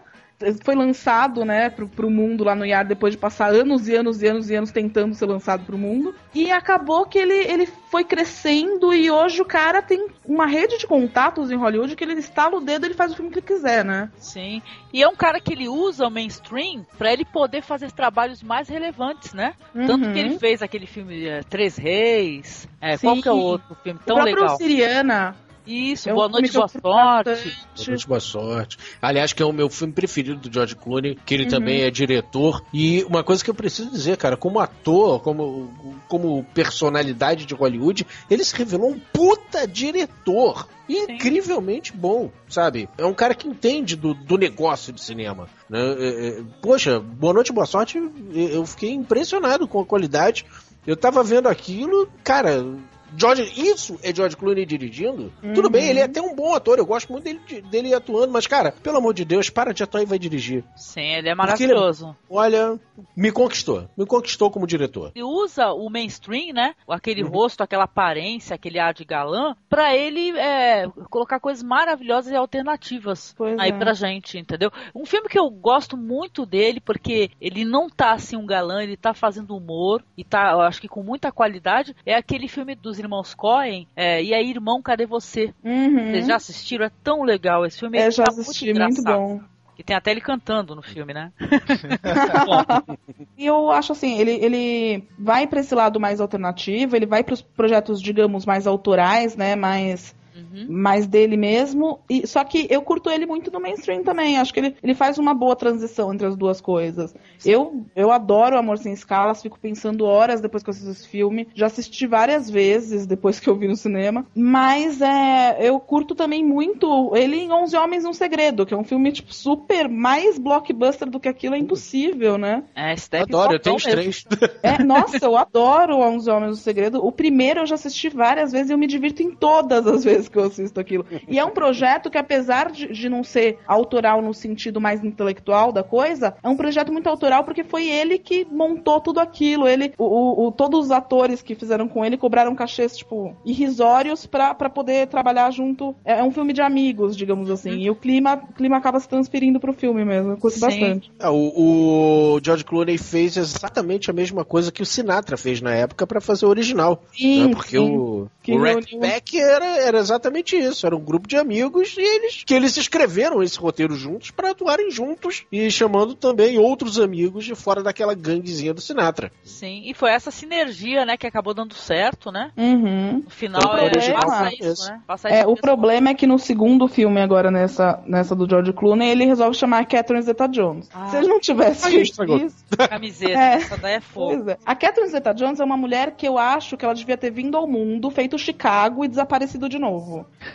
Foi lançado, né, pro, pro mundo lá no IAR depois de passar anos e anos e anos e anos tentando ser lançado pro mundo. E acabou que ele, ele foi crescendo e hoje o cara tem uma rede de contatos em Hollywood que ele estala o dedo e ele faz o filme que ele quiser, né? Sim. E é um cara que ele usa o mainstream pra ele poder fazer trabalhos mais relevantes, né? Tanto Uhum. que ele fez aquele filme é, Três Reis. É, Sim. qual que é o outro filme O tão próprio legal? Siriana. Isso, é um Boa Noite, Boa Sorte. Boa noite, boa sorte. Aliás, que é o meu filme preferido do George Clooney, que ele Uhum. também é diretor. E uma coisa que eu preciso dizer, cara, como ator, como, como personalidade de Hollywood, ele se revelou um puta diretor. Incrivelmente bom, sabe? É um cara que entende do, do negócio de cinema. né? É, é, Poxa, boa noite, boa sorte. Eu fiquei impressionado com a qualidade. Eu tava vendo aquilo, cara. George, isso é George Clooney dirigindo? Tudo bem, ele é até um bom ator, eu gosto muito dele, dele atuando, mas, cara, pelo amor de Deus, para de atuar e vai dirigir. Sim, ele é Porque ele- maravilhoso. Olha, me conquistou. Me conquistou como diretor. Ele usa o mainstream, né? Aquele Uhum. rosto, aquela aparência, aquele ar de galã, pra ele é, colocar coisas maravilhosas e alternativas Pois aí é. pra gente, entendeu? Um filme que eu gosto muito dele, porque ele não tá assim um galã, ele tá fazendo humor e tá, eu acho que com muita qualidade, é aquele filme dos irmãos Coen, é, E aí, Irmão, Cadê Você? Uhum. Vocês já assistiram? É tão legal esse filme. É, já tá assisti, muito, muito bom. E tem até ele cantando no filme, né? E eu acho assim, ele, ele vai pra esse lado mais alternativo, ele vai pros projetos, digamos, mais autorais, né, mais Uhum. mais dele mesmo. E, só que eu curto ele muito no mainstream também. Acho que ele, ele faz uma boa transição entre as duas coisas. Eu, eu adoro Amor Sem Escalas, fico pensando horas depois que eu assisto esse filme. Já assisti várias vezes depois que eu vi no cinema. Mas é, eu curto também muito ele em 11 Homens um Segredo, que é um filme tipo, super mais blockbuster do que aquilo é impossível, né? É, é Adoro, eu tenho os pipocão mesmo. três. É, nossa, eu adoro 11 Homens do Segredo. O primeiro eu já assisti várias vezes e eu me divirto em todas as vezes que eu assisto aquilo. E é um projeto que, apesar de, de não ser autoral no sentido mais intelectual da coisa, é um projeto muito autoral porque foi ele que montou tudo aquilo. Ele, o, o- o- todos os atores que fizeram com ele cobraram cachês, tipo, irrisórios pra, pra poder trabalhar junto. É, é um filme de amigos, digamos assim. E o clima, o clima acaba se transferindo pro filme mesmo. Eu curto Sim. bastante. Ah, o, o George Clooney fez exatamente a mesma coisa que o Sinatra fez na época pra fazer o original. Sim, né? Porque sim. o, Que o Rat Pack era, era exatamente isso. Era um grupo de amigos e eles que eles escreveram esse roteiro juntos pra atuarem juntos e chamando também outros amigos de fora daquela ganguezinha do Sinatra. Sim, e foi essa sinergia, né, que acabou dando certo, né? Uhum. No final O é, problema- passa Isso. isso, né? Passa É, o problema é que no segundo filme, agora nessa, nessa do George Clooney, ele resolve chamar a Catherine Zeta-Jones. Ah. Se ele não tivesse estragou. isso... camiseta, É. essa daí é fogo. É. A Catherine Zeta-Jones é uma mulher que eu acho que ela devia ter vindo ao mundo, feito Chicago e desaparecido de novo.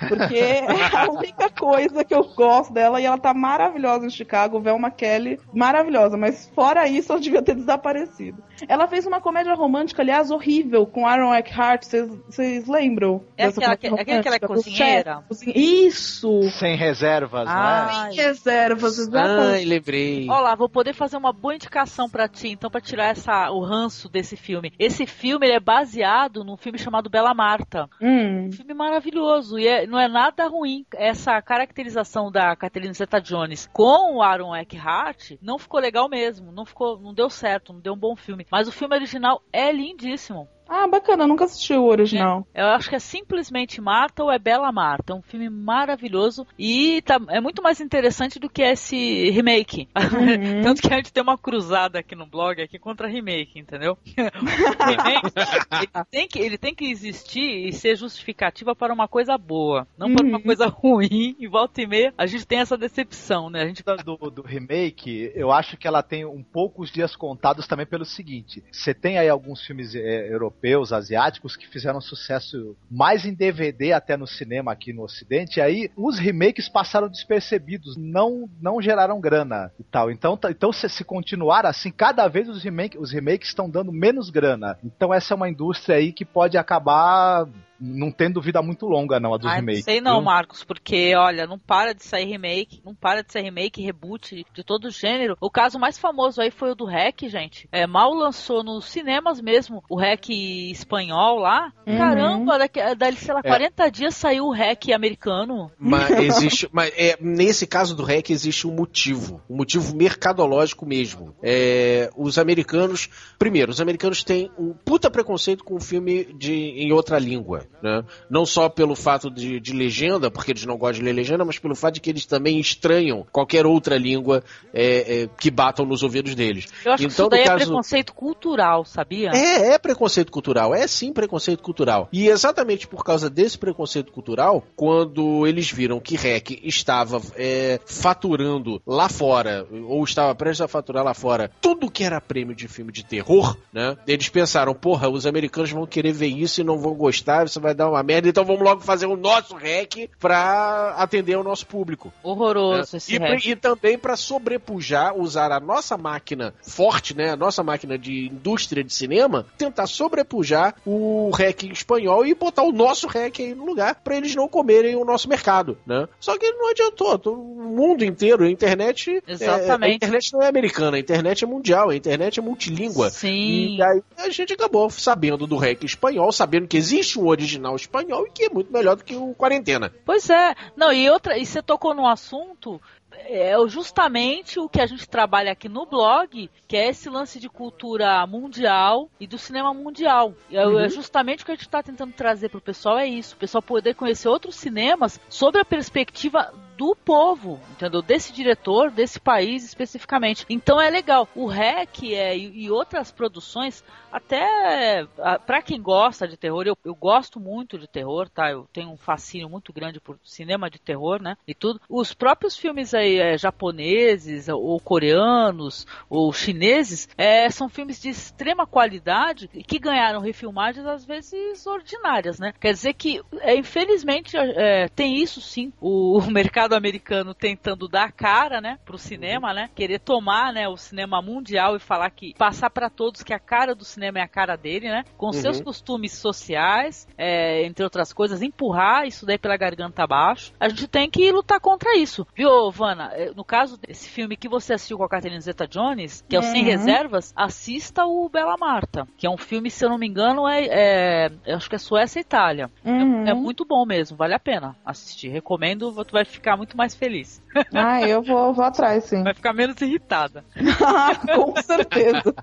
Porque é a única coisa que eu gosto dela e ela tá maravilhosa em Chicago, Velma Kelly, maravilhosa, mas fora isso ela devia ter desaparecido. Ela fez uma comédia romântica, aliás, horrível, com Aaron Eckhart, vocês- lembram? É aquela que- é aquela é cozinheira? Isso! Sem reservas, Ah, né? Reservas, exatamente. Ai, lembrei. Olha lá, vou poder fazer uma boa indicação pra ti, então, pra tirar essa, o ranço desse filme. Esse filme ele é baseado num filme chamado Bela Marta. Hum. Um filme maravilhoso e é- não é nada ruim. Essa caracterização da Catherine Zeta-Jones com o Aaron Eckhart não ficou legal mesmo, não ficou, não deu certo, não deu um bom filme. Mas o filme original é lindíssimo. Ah, bacana, eu nunca assisti o original. Eu acho que é simplesmente Marta ou é Bela Marta. É um filme maravilhoso e tá- é muito mais interessante do que esse remake. Uhum. Tanto que a gente tem uma cruzada aqui no blog aqui contra remake, entendeu? O remake, ele, tem que, ele tem que existir e ser justificativa para uma coisa boa, não para uma Uhum. coisa ruim. E volta e meia a gente tem essa decepção, né? A gente Do, do remake, eu acho que ela tem um poucos dias contados também pelo seguinte: você tem aí alguns filmes europeus, asiáticos, que fizeram sucesso mais em DVD até no cinema aqui no Ocidente, e aí os remakes passaram despercebidos, não, não geraram grana e tal. Então, então se, se continuar assim, cada vez os, remake, os remakes estão dando menos grana. Então essa é uma indústria aí que pode acabar não tendo vida muito longa, não, a dos Ai, não sei não, viu? Marcos, porque, olha, não para de sair remake, não para de sair remake, reboot de todo gênero. O caso mais famoso aí foi o do REC, gente. É, mal lançou nos cinemas mesmo o REC espanhol lá. Uhum. Caramba, daqui, dali, sei lá, É. 40 dias saiu o REC americano. Mas existe. mas é, nesse caso do REC existe um motivo. Um motivo mercadológico mesmo. É, os americanos. Primeiro, os americanos têm um puta preconceito com o filme de, em outra língua. Né? Não só pelo fato de, de legenda, porque eles não gostam de ler legenda, mas pelo fato de que eles também estranham qualquer outra língua é, é, que batam nos ouvidos deles. Eu acho que Então, isso daí é caso- preconceito cultural, sabia? É, é preconceito cultural, é sim preconceito cultural. E exatamente por causa desse preconceito cultural, quando eles viram que REC estava é, faturando lá fora, ou estava prestes a faturar lá fora, tudo que era prêmio de filme de terror, né? Eles pensaram, porra, os americanos vão querer ver isso e não vão gostar, isso vai dar uma merda, então vamos logo fazer o nosso REC pra atender o nosso público. Horroroso É. esse E, REC. e também para sobrepujar, usar a nossa máquina forte, né, a nossa máquina de indústria de cinema, tentar sobrepujar o REC espanhol e botar o nosso REC aí no lugar para eles não comerem o nosso mercado, né? Só que não adiantou, todo- o mundo inteiro, a internet, é- Exatamente. a internet não é americana, a internet é mundial, a internet é multilíngua. Sim. E aí a gente acabou sabendo do REC espanhol, sabendo que existe um original espanhol e que é muito melhor do que o Quarentena. Pois é. Não, e outra, e você tocou num assunto é justamente o que a gente trabalha aqui no blog, que é esse lance de cultura mundial e do cinema mundial. E é- Uhum. é justamente o que a gente está tentando trazer pro pessoal é isso, o pessoal poder conhecer outros cinemas sob a perspectiva do povo, entendeu? Desse diretor, desse país especificamente. Então é legal. O REC é, e, outras produções, até para quem gosta de terror, eu, eu gosto muito de terror, tá? Eu tenho um fascínio muito grande por cinema de terror, né? E tudo. Os próprios filmes aí é, japoneses, ou coreanos, ou chineses, é, são filmes de extrema qualidade que ganharam refilmagens às vezes ordinárias, né? Quer dizer que, é, infelizmente, é, tem isso sim. O, o, mercado americano tentando dar cara, né, pro cinema, né? Querer tomar, né, o cinema mundial e falar que passar para todos que a cara do cinema é a cara dele, né? Com uhum. seus costumes sociais, é, entre outras coisas, empurrar isso daí pela garganta abaixo. A gente tem que lutar contra isso, viu, Vana? É, no caso desse filme que você assistiu com a Catherine Zeta-Jones, que é o uhum. Sem Reservas, assista o Bela Marta, que é um filme, se eu não me engano, é, é acho que é Suécia e Itália. É, uhum. É, é, muito bom mesmo, vale a pena assistir. Recomendo, tu vai ficar muito mais feliz. Ah, eu vou, vou atrás, sim. Vai ficar menos irritada. Com certeza.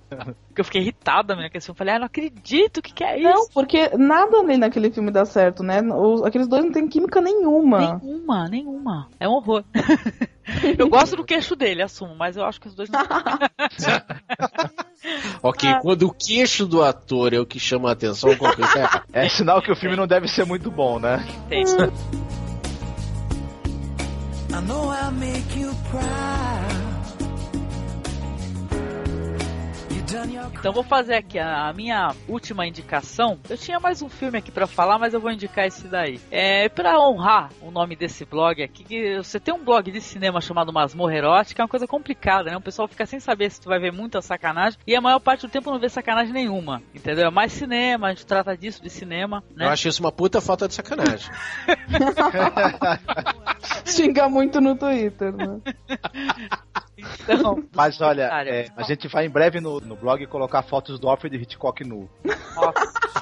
Porque eu fiquei irritada, minha questão. Eu falei, ah, não acredito, o que, que é isso? Não, porque nada ali naquele filme dá certo, né? Os, aqueles dois não tem química nenhuma. Nenhuma, nenhuma. É um horror. Eu gosto do queixo dele, assumo, mas eu acho que os dois não. ok, ah. quando o queixo do ator é o que chama a atenção, é sinal que o filme não deve ser muito bom, né? Tem. I know I'll make you proud. Então vou fazer aqui a, minha última indicação. Eu tinha mais um filme aqui para falar, mas eu vou indicar esse daí. É para honrar o nome desse blog aqui. Que você tem um blog de cinema chamado Masmorra Erótica, é uma coisa complicada, né? O pessoal fica sem saber se tu vai ver muita sacanagem e a maior parte do tempo não vê sacanagem nenhuma, entendeu? É mais cinema, a gente trata disso de cinema. Né? Eu acho isso uma puta falta de sacanagem. Xinga muito no Twitter, né? Então, Mas olha, é, a gente vai em breve no, no blog colocar fotos do Alfred Hitchcock nu.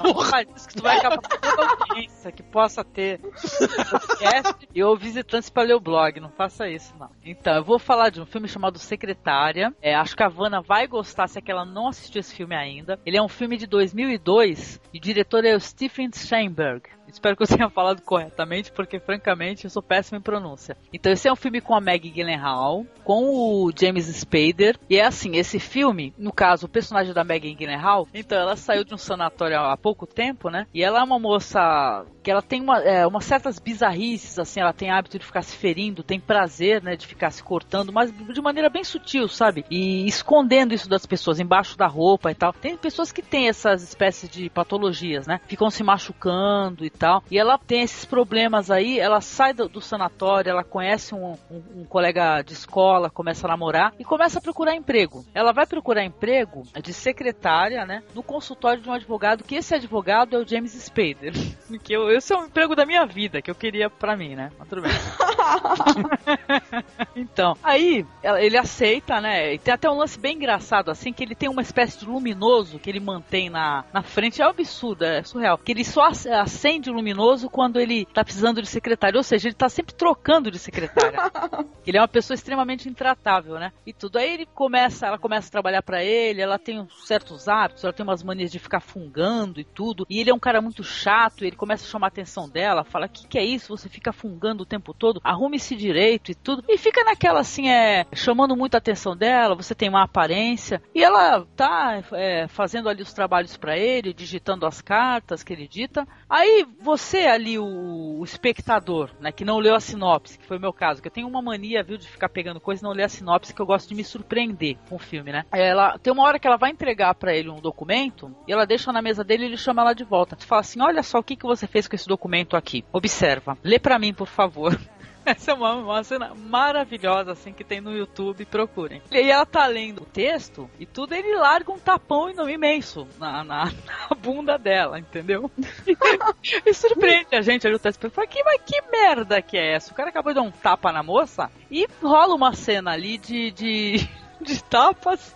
Nossa, isso que tu vai acabar com toda audiência que possa ter podcast e ou visitantes para ler o blog. Não faça isso, não. Então, eu vou falar de um filme chamado Secretária. É, acho que a Vanna vai gostar se é que ela não assistiu esse filme ainda. Ele é um filme de 2002 e o diretor é o Stephen Steinberg. Espero que eu tenha falado corretamente, porque francamente eu sou péssimo em pronúncia. Então esse é um filme com a Maggie Gyllenhaal, com o James Spader. E é assim, esse filme, no caso, o personagem da Maggie Gyllenhaal, então ela saiu de um sanatório há pouco tempo, né? E ela é uma moça que ela tem uma, é, umas certas bizarrices, assim, ela tem hábito de ficar se ferindo, tem prazer, né, de ficar se cortando, mas de maneira bem sutil, sabe? E escondendo isso das pessoas, embaixo da roupa e tal. Tem pessoas que têm essas espécies de patologias, né? Ficam se machucando e tal. E ela tem esses problemas aí, ela sai do, do sanatório, ela conhece um, um, um, colega de escola, começa a namorar e começa a procurar emprego. Ela vai procurar emprego de secretária, né, no consultório de um advogado, que esse advogado é o James Spader. que eu, esse é o emprego da minha vida, que eu queria pra mim, né? Mas tudo bem. então, aí ele aceita, né? E tem até um lance bem engraçado, assim, que ele tem uma espécie de luminoso que ele mantém na, na frente. É um absurdo, é surreal. Que ele só acende luminoso quando ele tá precisando de secretário. Ou seja, ele tá sempre trocando de secretária. ele é uma pessoa extremamente intratável, né? E tudo. Aí ele começa, ela começa a trabalhar para ele, ela tem certos hábitos, ela tem umas manias de ficar fungando e tudo. E ele é um cara muito chato, ele começa a chamar a atenção dela, fala: "Que que é isso? Você fica fungando o tempo todo? Arrume-se direito e tudo". E fica naquela assim, é, chamando muito a atenção dela, você tem uma aparência. E ela tá é, fazendo ali os trabalhos para ele, digitando as cartas que ele dita. Aí você ali, o, o, espectador, né, que não leu a sinopse, que foi o meu caso, que eu tenho uma mania, viu, de ficar pegando coisa e não ler a sinopse, que eu gosto de me surpreender com o filme, né? Ela tem uma hora que ela vai entregar para ele um documento e ela deixa na mesa dele e ele chama ela de volta. Tu fala assim: olha só o que, que você fez com esse documento aqui. Observa. Lê para mim, por favor. Essa é uma, uma cena maravilhosa, assim, que tem no YouTube, procurem. E ela tá lendo o texto e tudo, ele larga um tapão imenso na, na, na bunda dela, entendeu? e surpreende a gente ali o texto. Fala, que, mas que merda que é essa? O cara acabou de dar um tapa na moça e rola uma cena ali de, de, de tapas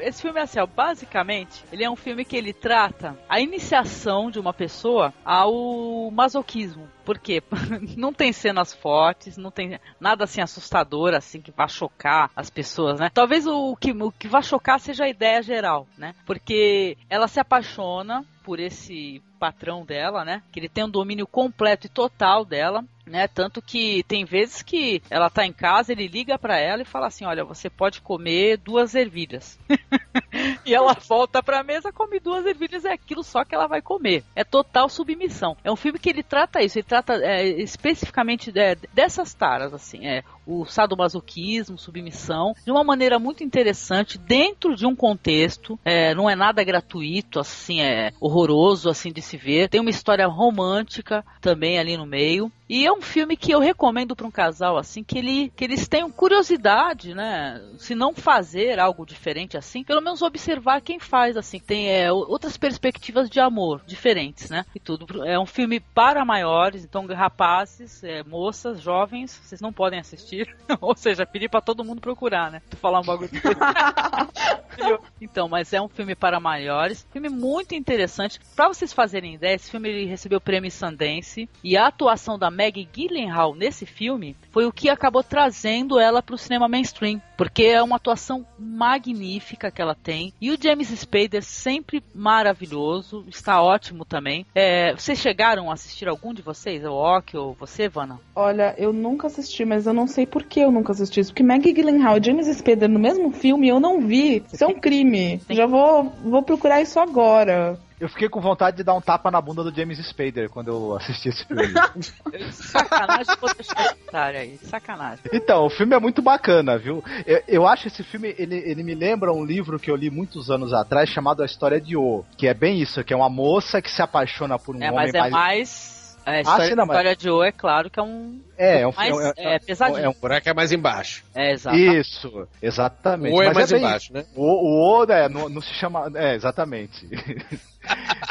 esse filme é assim, ó, basicamente, ele é um filme que ele trata a iniciação de uma pessoa ao masoquismo. Por quê? não tem cenas fortes, não tem nada assim assustador, assim, que vá chocar as pessoas, né? Talvez o que, o que vá chocar seja a ideia geral, né? Porque ela se apaixona por esse patrão dela, né? Que ele tem um domínio completo e total dela né? Tanto que tem vezes que ela tá em casa, ele liga para ela e fala assim: "Olha, você pode comer duas ervilhas". e ela volta pra mesa, come duas ervilhas, é aquilo só que ela vai comer. É total submissão. É um filme que ele trata isso, ele trata é, especificamente é, dessas taras, assim, é o sadomasoquismo, submissão, de uma maneira muito interessante, dentro de um contexto, é, não é nada gratuito, assim, é horroroso, assim, de se ver. Tem uma história romântica também ali no meio. E é um filme que eu recomendo para um casal assim que ele que eles tenham curiosidade, né? Se não fazer algo diferente assim, pelo menos observar quem faz assim. Tem é, outras perspectivas de amor diferentes, né? E tudo. É um filme para maiores, então rapazes, é, moças, jovens, vocês não podem assistir. Ou seja, pedir para todo mundo procurar, né? Tu falar um bagulho. então, mas é um filme para maiores, filme muito interessante. Para vocês fazerem ideia, esse filme ele recebeu o prêmio Sundance e a atuação da Maggie Gyllenhaal nesse filme foi o que acabou trazendo ela para o cinema mainstream, porque é uma atuação magnífica que ela tem e o James Spader sempre maravilhoso, está ótimo também. É, vocês chegaram a assistir algum de vocês, o Ok ou você, Vana? Olha, eu nunca assisti, mas eu não sei por que eu nunca assisti isso, porque Maggie Gyllenhaal e James Spader no mesmo filme eu não vi. Isso é um crime. Já vou, vou procurar isso agora. Eu fiquei com vontade de dar um tapa na bunda do James Spader quando eu assisti esse filme. sacanagem, vou deixar esse aí. Sacanagem. Então, o filme é muito bacana, viu? Eu, eu acho esse filme, ele, ele me lembra um livro que eu li muitos anos atrás chamado A História de O, que é bem isso, que é uma moça que se apaixona por um é, homem mas é mais... mais... A história, ah, sim, não, mas... história de O é claro que é um. É, é um mais, é, é, é, pesadinho. É um buraco é mais embaixo. É, exato. Isso, exatamente. O é mais é embaixo, né? O, o O é, não, não se chama. É, exatamente.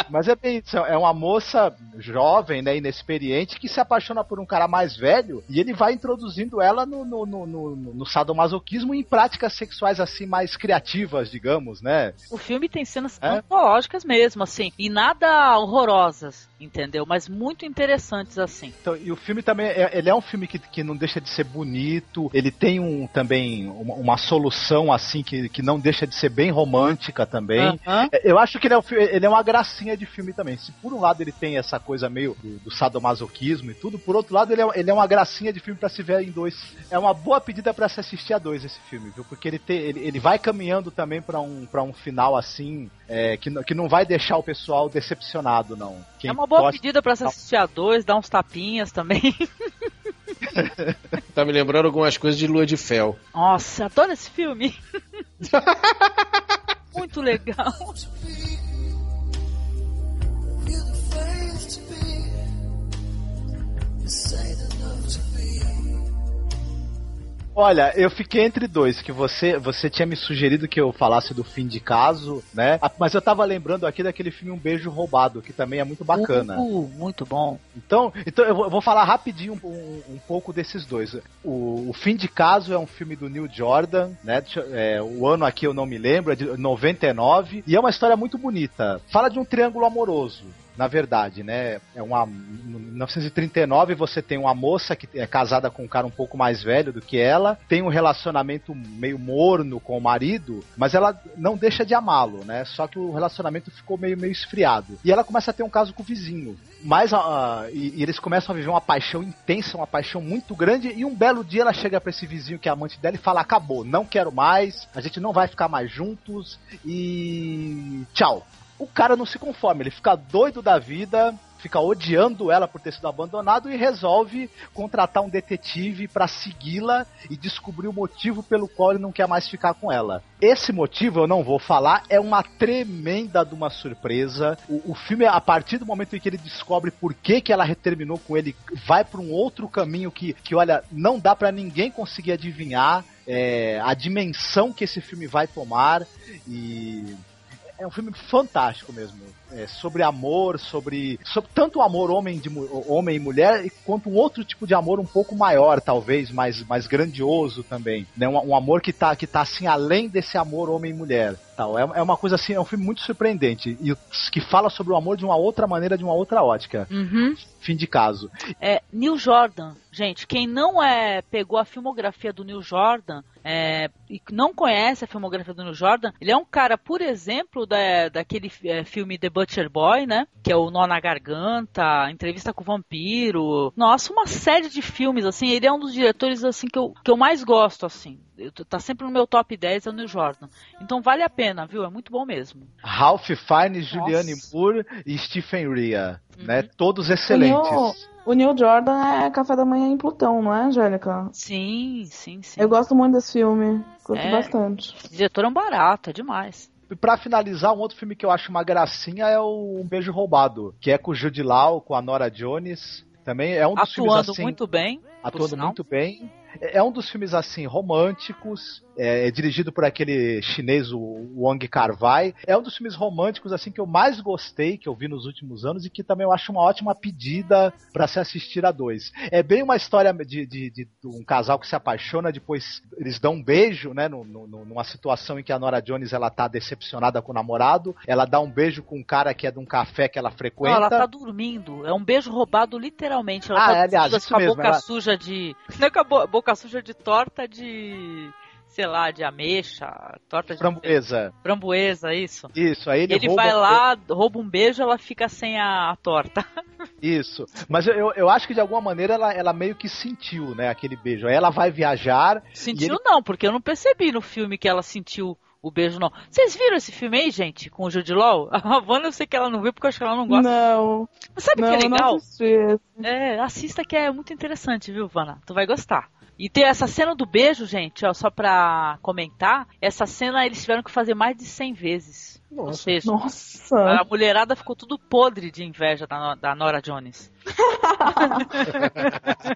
Mas é bem isso, é uma moça jovem, né, inexperiente, que se apaixona por um cara mais velho e ele vai introduzindo ela no, no, no, no, no sadomasoquismo e em práticas sexuais assim mais criativas, digamos, né? O filme tem cenas é? antológicas mesmo, assim, e nada horrorosas, entendeu? Mas muito interessantes assim. Então, e o filme também, é, ele é um filme que, que não deixa de ser bonito, ele tem um também uma, uma solução assim que, que não deixa de ser bem romântica também. Uh -huh. Eu acho que ele é, um, ele é uma gracinha de filme também. Se por um lado ele tem essa coisa meio do, do sadomasoquismo e tudo, por outro lado ele é, ele é uma gracinha de filme para se ver em dois. É uma boa pedida para se assistir a dois esse filme, viu? Porque ele, tem, ele, ele vai caminhando também para um, pra um final assim, é, que, que não vai deixar o pessoal decepcionado, não. Quem é uma boa gosta... pedida para se assistir a dois, dar uns tapinhas também. tá me lembrando algumas coisas de Lua de Fel. Nossa, adoro esse filme. Muito legal. Olha, eu fiquei entre dois, que você você tinha me sugerido que eu falasse do fim de caso, né? Ah, mas eu tava lembrando aqui daquele filme Um Beijo Roubado, que também é muito bacana. Uh, muito bom. Então, então eu vou falar rapidinho um, um, um pouco desses dois. O, o, Fim de Caso é um filme do Neil Jordan, né? É, o ano aqui eu não me lembro, é de 99, e é uma história muito bonita. Fala de um triângulo amoroso na verdade, né? É uma, em 1939 você tem uma moça que é casada com um cara um pouco mais velho do que ela, tem um relacionamento meio morno com o marido, mas ela não deixa de amá-lo, né? Só que o relacionamento ficou meio, meio esfriado. E ela começa a ter um caso com o vizinho. Mas uh, e, e, eles começam a viver uma paixão intensa, uma paixão muito grande. E um belo dia ela chega para esse vizinho que é amante dela e fala: Acabou, não quero mais, a gente não vai ficar mais juntos e tchau o cara não se conforma, ele fica doido da vida, fica odiando ela por ter sido abandonado e resolve contratar um detetive para segui-la e descobrir o motivo pelo qual ele não quer mais ficar com ela. Esse motivo eu não vou falar, é uma tremenda de uma surpresa. O, o filme, a partir do momento em que ele descobre por que, que ela terminou com ele, vai para um outro caminho que, que olha, não dá para ninguém conseguir adivinhar é, a dimensão que esse filme vai tomar e é um filme fantástico mesmo. É sobre amor, sobre, sobre tanto o amor homem, de, homem e mulher, quanto um outro tipo de amor um pouco maior, talvez, mais, mais grandioso também. Né? Um, um amor que tá, que tá assim além desse amor homem e mulher. Tal. É, é uma coisa assim, é um filme muito surpreendente. E que fala sobre o amor de uma outra maneira, de uma outra ótica. Uhum. Fim de caso. É, Neil Jordan, gente, quem não é pegou a filmografia do Neil Jordan é, e não conhece a filmografia do Neil Jordan, ele é um cara, por exemplo, da, daquele é, filme The Butcher Boy, né? Que é o Nó na Garganta, Entrevista com o Vampiro. Nossa, uma série de filmes, assim. Ele é um dos diretores, assim, que eu, que eu mais gosto, assim. Eu, tá sempre no meu top 10, é o Neil Jordan. Então vale a pena, viu? É muito bom mesmo. Ralph Fiennes, Julianne Moore e Stephen Rea, né? Todos excelentes. O Neil Jordan é café da manhã em Plutão, não é, Angélica? Sim, sim, sim. Eu gosto muito desse filme. Gosto É. bastante. O diretor é um barato, é demais. E pra finalizar, um outro filme que eu acho uma gracinha é o Um Beijo Roubado, que é com o Jude Law, com a Nora Jones. Também é um dos filmes Atuando assim, muito bem. atuando muito bem. É um dos filmes assim românticos, é, é dirigido por aquele chinês o Wang Kar-wai. É um dos filmes românticos assim que eu mais gostei, que eu vi nos últimos anos e que também eu acho uma ótima pedida pra se assistir a dois. É bem uma história de, de- de um casal que se apaixona, depois eles dão um beijo, né, no- no- numa situação em que a Nora Jones ela tá decepcionada com o namorado, ela dá um beijo com um cara que é de um café que ela Não, frequenta. ela tá dormindo. É um beijo roubado literalmente. Ela Ah, tá é, aliás, com a boca ela- suja de. Não é com a bo- boca suja de torta de. sei lá, de ameixa, torta de Framboesa. framboesa, isso. Isso, aí ele, Ele, rouba- vai lá, rouba um beijo, ela fica sem a, a torta. Isso. Mas eu, eu, acho que de alguma maneira ela, ela meio que sentiu, né, aquele beijo. Aí ela vai viajar. Sentiu ele- não, porque eu não percebi no filme que ela sentiu o beijo, não. Vocês viram esse filme aí, gente, com o Jude Law? A Havana eu sei que ela não viu porque eu acho que ela não gosta. Não, Mas sabe o não, que é não legal? assisti esse. É, assista que é muito interessante, viu, Vana? Tu vai gostar. E tem essa cena do beijo, gente, ó, só pra comentar, essa cena eles tiveram que fazer mais de 100 vezes. Ou Nossa. seja, Nossa. a mulherada ficou tudo podre de inveja da, da Nora Jones.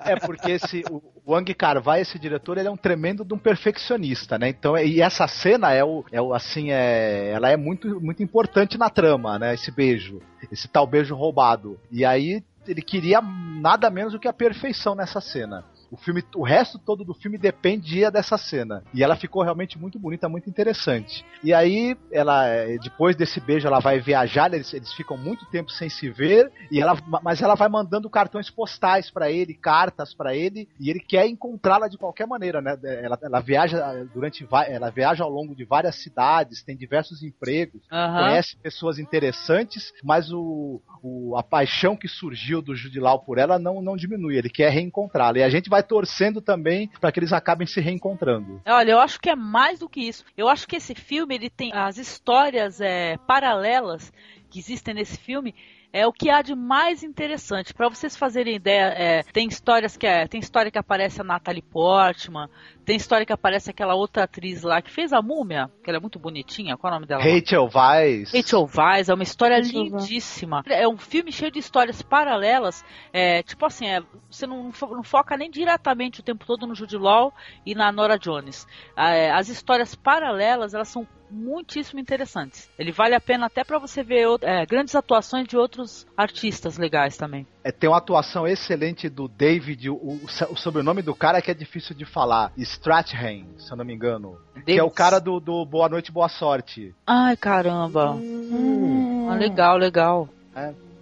É porque esse, o Wang Kar-wai, esse diretor, ele é um tremendo de um perfeccionista, né? Então, e essa cena é o, é o assim, é, ela é muito, muito importante na trama, né? Esse beijo, esse tal beijo roubado. E aí ele queria nada menos do que a perfeição nessa cena. O filme, o resto todo do filme dependia dessa cena. E ela ficou realmente muito bonita, muito interessante. E aí, ela, eh, depois desse beijo, ela vai viajar, eles, eles ficam muito tempo sem se ver, e ela, mas ela vai mandando cartões postais pra ele, cartas pra ele, e ele quer encontrá-la de qualquer maneira, né? Ela, ela viaja eh, durante, ela viaja ao longo de várias cidades, tem diversos empregos, Aham. conhece pessoas interessantes, mas o, o- a paixão que surgiu do Judilau por ela não, não diminui, ele quer reencontrá-la. E a gente vai torcendo também para que eles acabem se reencontrando. Olha, eu acho que é mais do que isso. Eu acho que esse filme ele tem as histórias é, paralelas que existem nesse filme. É o que há de mais interessante. Para vocês fazerem ideia, é, tem histórias que é, tem história que aparece a Natalie Portman, tem história que aparece aquela outra atriz lá que fez a Múmia, que ela é muito bonitinha. Qual é o nome dela? Rachel Weisz. Rachel Weisz, é uma história Rachel lindíssima. É um filme cheio de histórias paralelas. É, tipo assim, é, você não, não foca nem diretamente o tempo todo no Jude Law e na Nora Jones. É, as histórias paralelas, elas são muitíssimo interessantes. Ele vale a pena até para você ver é, grandes atuações de outros artistas legais também. É, tem uma atuação excelente do David, o, o- o sobrenome do cara que é difícil de falar, Strathairn, se eu não me engano. Que é o cara do, do Boa Noite, Boa Sorte. Ai, caramba. Hum. Ah, legal, legal.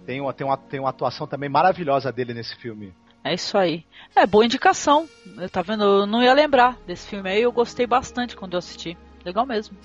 Tem uma, tem, uma, tem uma atuação também maravilhosa dele nesse filme. É isso aí. É, boa indicação. Tá vendo? Eu não ia lembrar desse filme aí. Eu gostei bastante quando eu assisti. Legal mesmo.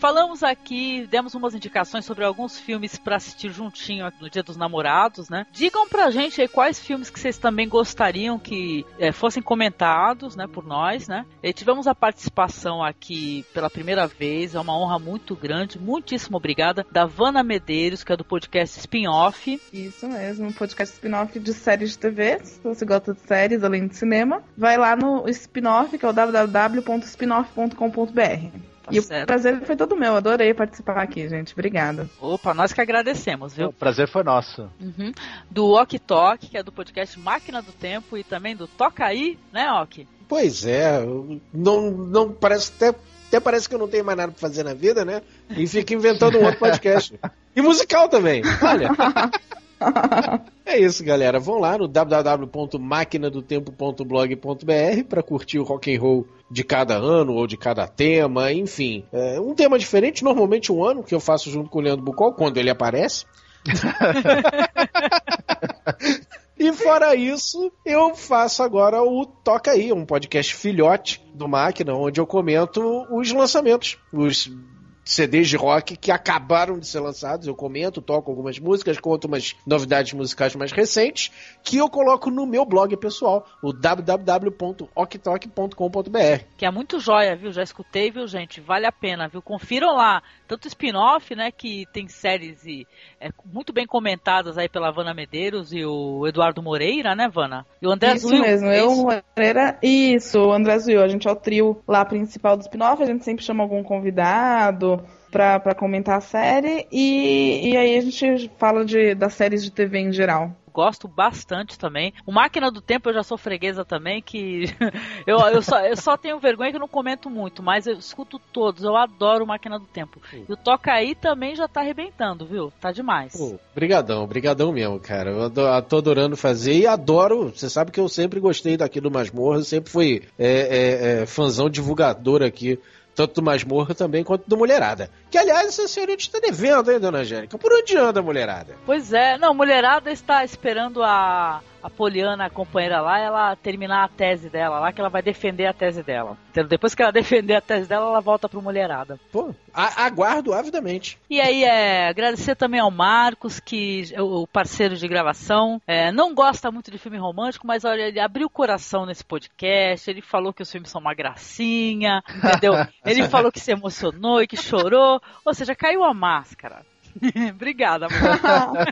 Falamos aqui, demos umas indicações sobre alguns filmes para assistir juntinho no Dia dos Namorados, né? Digam pra gente aí quais filmes que vocês também gostariam que eh, fossem comentados, né, por nós, né? E tivemos a participação aqui pela primeira vez, é uma honra muito grande, muitíssimo obrigada, da Vana Medeiros, que é do podcast Spin-Off. Isso mesmo, um podcast spin-off de séries de TV. Se você gosta de séries além de cinema, vai lá no spin-off, que é o www.spinoff.com.br. Tá e o certo. prazer foi todo meu, adorei participar aqui, gente. Obrigada. Opa, nós que agradecemos, viu? O prazer foi nosso. Uhum. Do Ok Talk, que é do podcast Máquina do Tempo, e também do Toca Aí, né, Ok? Pois é, não, não parece até, até parece que eu não tenho mais nada pra fazer na vida, né? E fico inventando um outro podcast. E musical também, olha. É isso, galera. Vão lá no www.maquinadotempo.blog.br para curtir o rock and roll de cada ano ou de cada tema, enfim. É um tema diferente, normalmente um ano, que eu faço junto com o Leandro Bucol, quando ele aparece. E fora isso, eu faço agora o Toca Aí, um podcast filhote do Máquina, onde eu comento os lançamentos, os CDs de rock que acabaram de ser lançados. Eu comento, toco algumas músicas, conto umas novidades musicais mais recentes, que eu coloco no meu blog pessoal, o www.oktok.com.br. Que é muito joia, viu? Já escutei, viu, gente? Vale a pena, viu? Confiram lá. Tanto spin-off, né? Que tem séries e, é, muito bem comentadas aí pela Vana Medeiros e o Eduardo Moreira, né, Vana? E o André Isso Zuil. mesmo, é eu, isso? Moreira, isso, o André Zuil, a gente é o trio lá principal do spin-off, a gente sempre chama algum convidado pra, pra comentar a série e, e aí a gente fala de, das séries de TV em geral. Gosto bastante também. O Máquina do Tempo eu já sou freguesa também, que eu, eu, só, eu só tenho vergonha que eu não comento muito, mas eu escuto todos. Eu adoro o Máquina do Tempo. E o Toca Aí também já tá arrebentando, viu? Tá demais. Pô, brigadão, brigadão mesmo, cara. Eu ado- tô adorando fazer e adoro. Você sabe que eu sempre gostei daqui do Masmorra, eu sempre fui é, é, é, fãzão divulgador aqui, tanto do Masmorra também quanto do Mulherada. Que, aliás, essa senhorita está devendo, hein, dona Angélica? Por onde anda a Mulherada? Pois é, não, mulherada está esperando a, a Poliana, a companheira lá, ela terminar a tese dela lá, que ela vai defender a tese dela. Entendeu? Depois que ela defender a tese dela, ela volta pro mulherada. Pô, a- aguardo avidamente. E aí, é, agradecer também ao Marcos, que é o parceiro de gravação. É, não gosta muito de filme romântico, mas olha, ele abriu o coração nesse podcast. Ele falou que os filmes são uma gracinha, entendeu? Ele falou que se emocionou e que chorou. Ou seja, caiu a máscara. Obrigada, amor.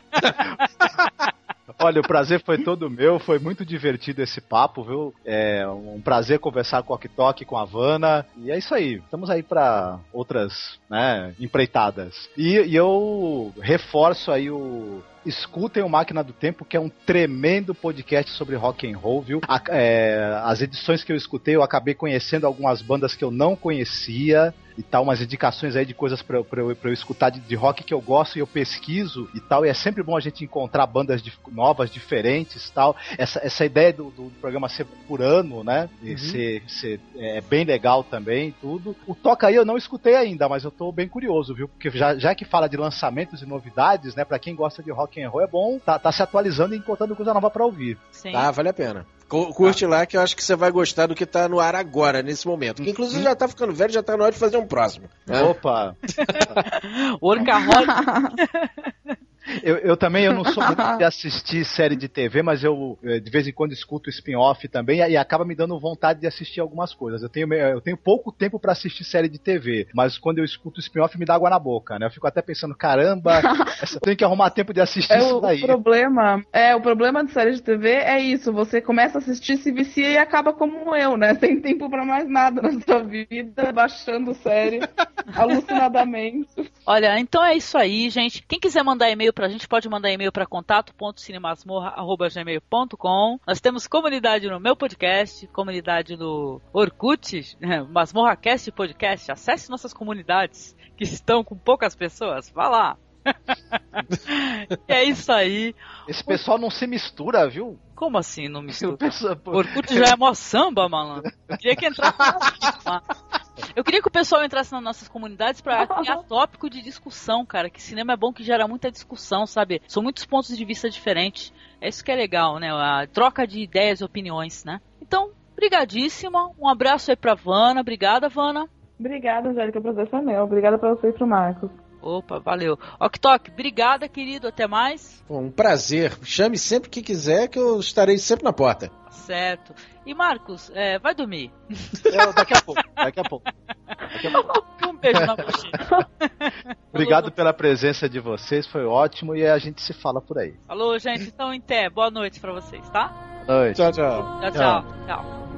Olha, o prazer foi todo meu, foi muito divertido esse papo, viu? É um prazer conversar com o Ok Tok, com a Havana. E é isso aí, estamos aí para outras né, empreitadas. E, e eu reforço aí o. Escutem o Máquina do Tempo, que é um tremendo podcast sobre rock and roll, viu? A- é, as edições que eu escutei, eu acabei conhecendo algumas bandas que eu não conhecia e tal, umas indicações aí de coisas pra, eu- pra eu, pra eu escutar de, de rock que eu gosto e eu pesquiso e tal. E é sempre bom a gente encontrar bandas dif- novas, diferentes e tal. Essa, essa ideia do, do programa ser por ano, né? E ser, ser é, bem legal também e tudo. O Toca aí eu não escutei ainda, mas eu tô bem curioso, viu? Porque já, já que fala de lançamentos e novidades, né? Pra quem gosta de rock and roll é bom tá, tá se atualizando e encontrando coisa nova pra ouvir. Sim. Tá, vale a pena. Cu- Curte lá que eu acho que você vai gostar do que tá no ar agora, nesse momento. Que inclusive já tá ficando velho, já tá na hora de fazer um próximo. né? Opa! Workaholic. Eu, eu também eu não sou muito de assistir série de TV, mas eu eh, de vez em quando escuto spin-off também e, acaba me dando vontade de assistir algumas coisas. Eu tenho, eu tenho pouco tempo pra assistir série de TV, mas quando eu escuto spin-off me dá água na boca, né? Eu fico até pensando, caramba, essa- eu tenho que arrumar tempo de assistir É isso o daí. problema. É, o problema de série de TV é isso. Você começa a assistir, se vicia e acaba como eu, né? Sem tempo pra mais nada na sua vida, baixando série alucinadamente. Olha, então é isso aí, gente. Quem quiser mandar e-mail pra gente, pode mandar e-mail para contato.cinemasmorra.gmail.com. Nós temos comunidade no meu podcast, comunidade no Orkut, né, MasmorraCast Podcast. Acesse nossas comunidades que estão com poucas pessoas. Vá lá. É isso aí. Esse pessoal não se mistura, viu? Como assim não mistura? O pessoal- O Orkut já é mó samba, malandro. Eu queria que entrasse lá. Eu queria que o pessoal entrasse nas nossas comunidades pra criar tópico de discussão, cara. Que cinema é bom que gera muita discussão, sabe? São muitos pontos de vista diferentes. É isso que é legal, né? A troca de ideias e opiniões, né? Então, brigadíssima. Um abraço aí pra Vana. Obrigada, Vana. Obrigada, Angélica. O prazer foi meu. Obrigada pra você e pro Marcos. Opa, valeu. Ok, Tok, obrigada, querido. Até mais. Um prazer. Chame sempre que quiser que eu estarei sempre na porta. Tá Certo. E Marcos, é, vai dormir. Eu- daqui a pouco, daqui a pouco. Daqui a pouco. Um beijo na bochecha. Obrigado pela presença de vocês, foi ótimo e a gente se fala por aí. Falou, gente. Então, em té. Boa noite pra vocês, tá? Boa noite. Tchau, tchau. Tchau, tchau. tchau.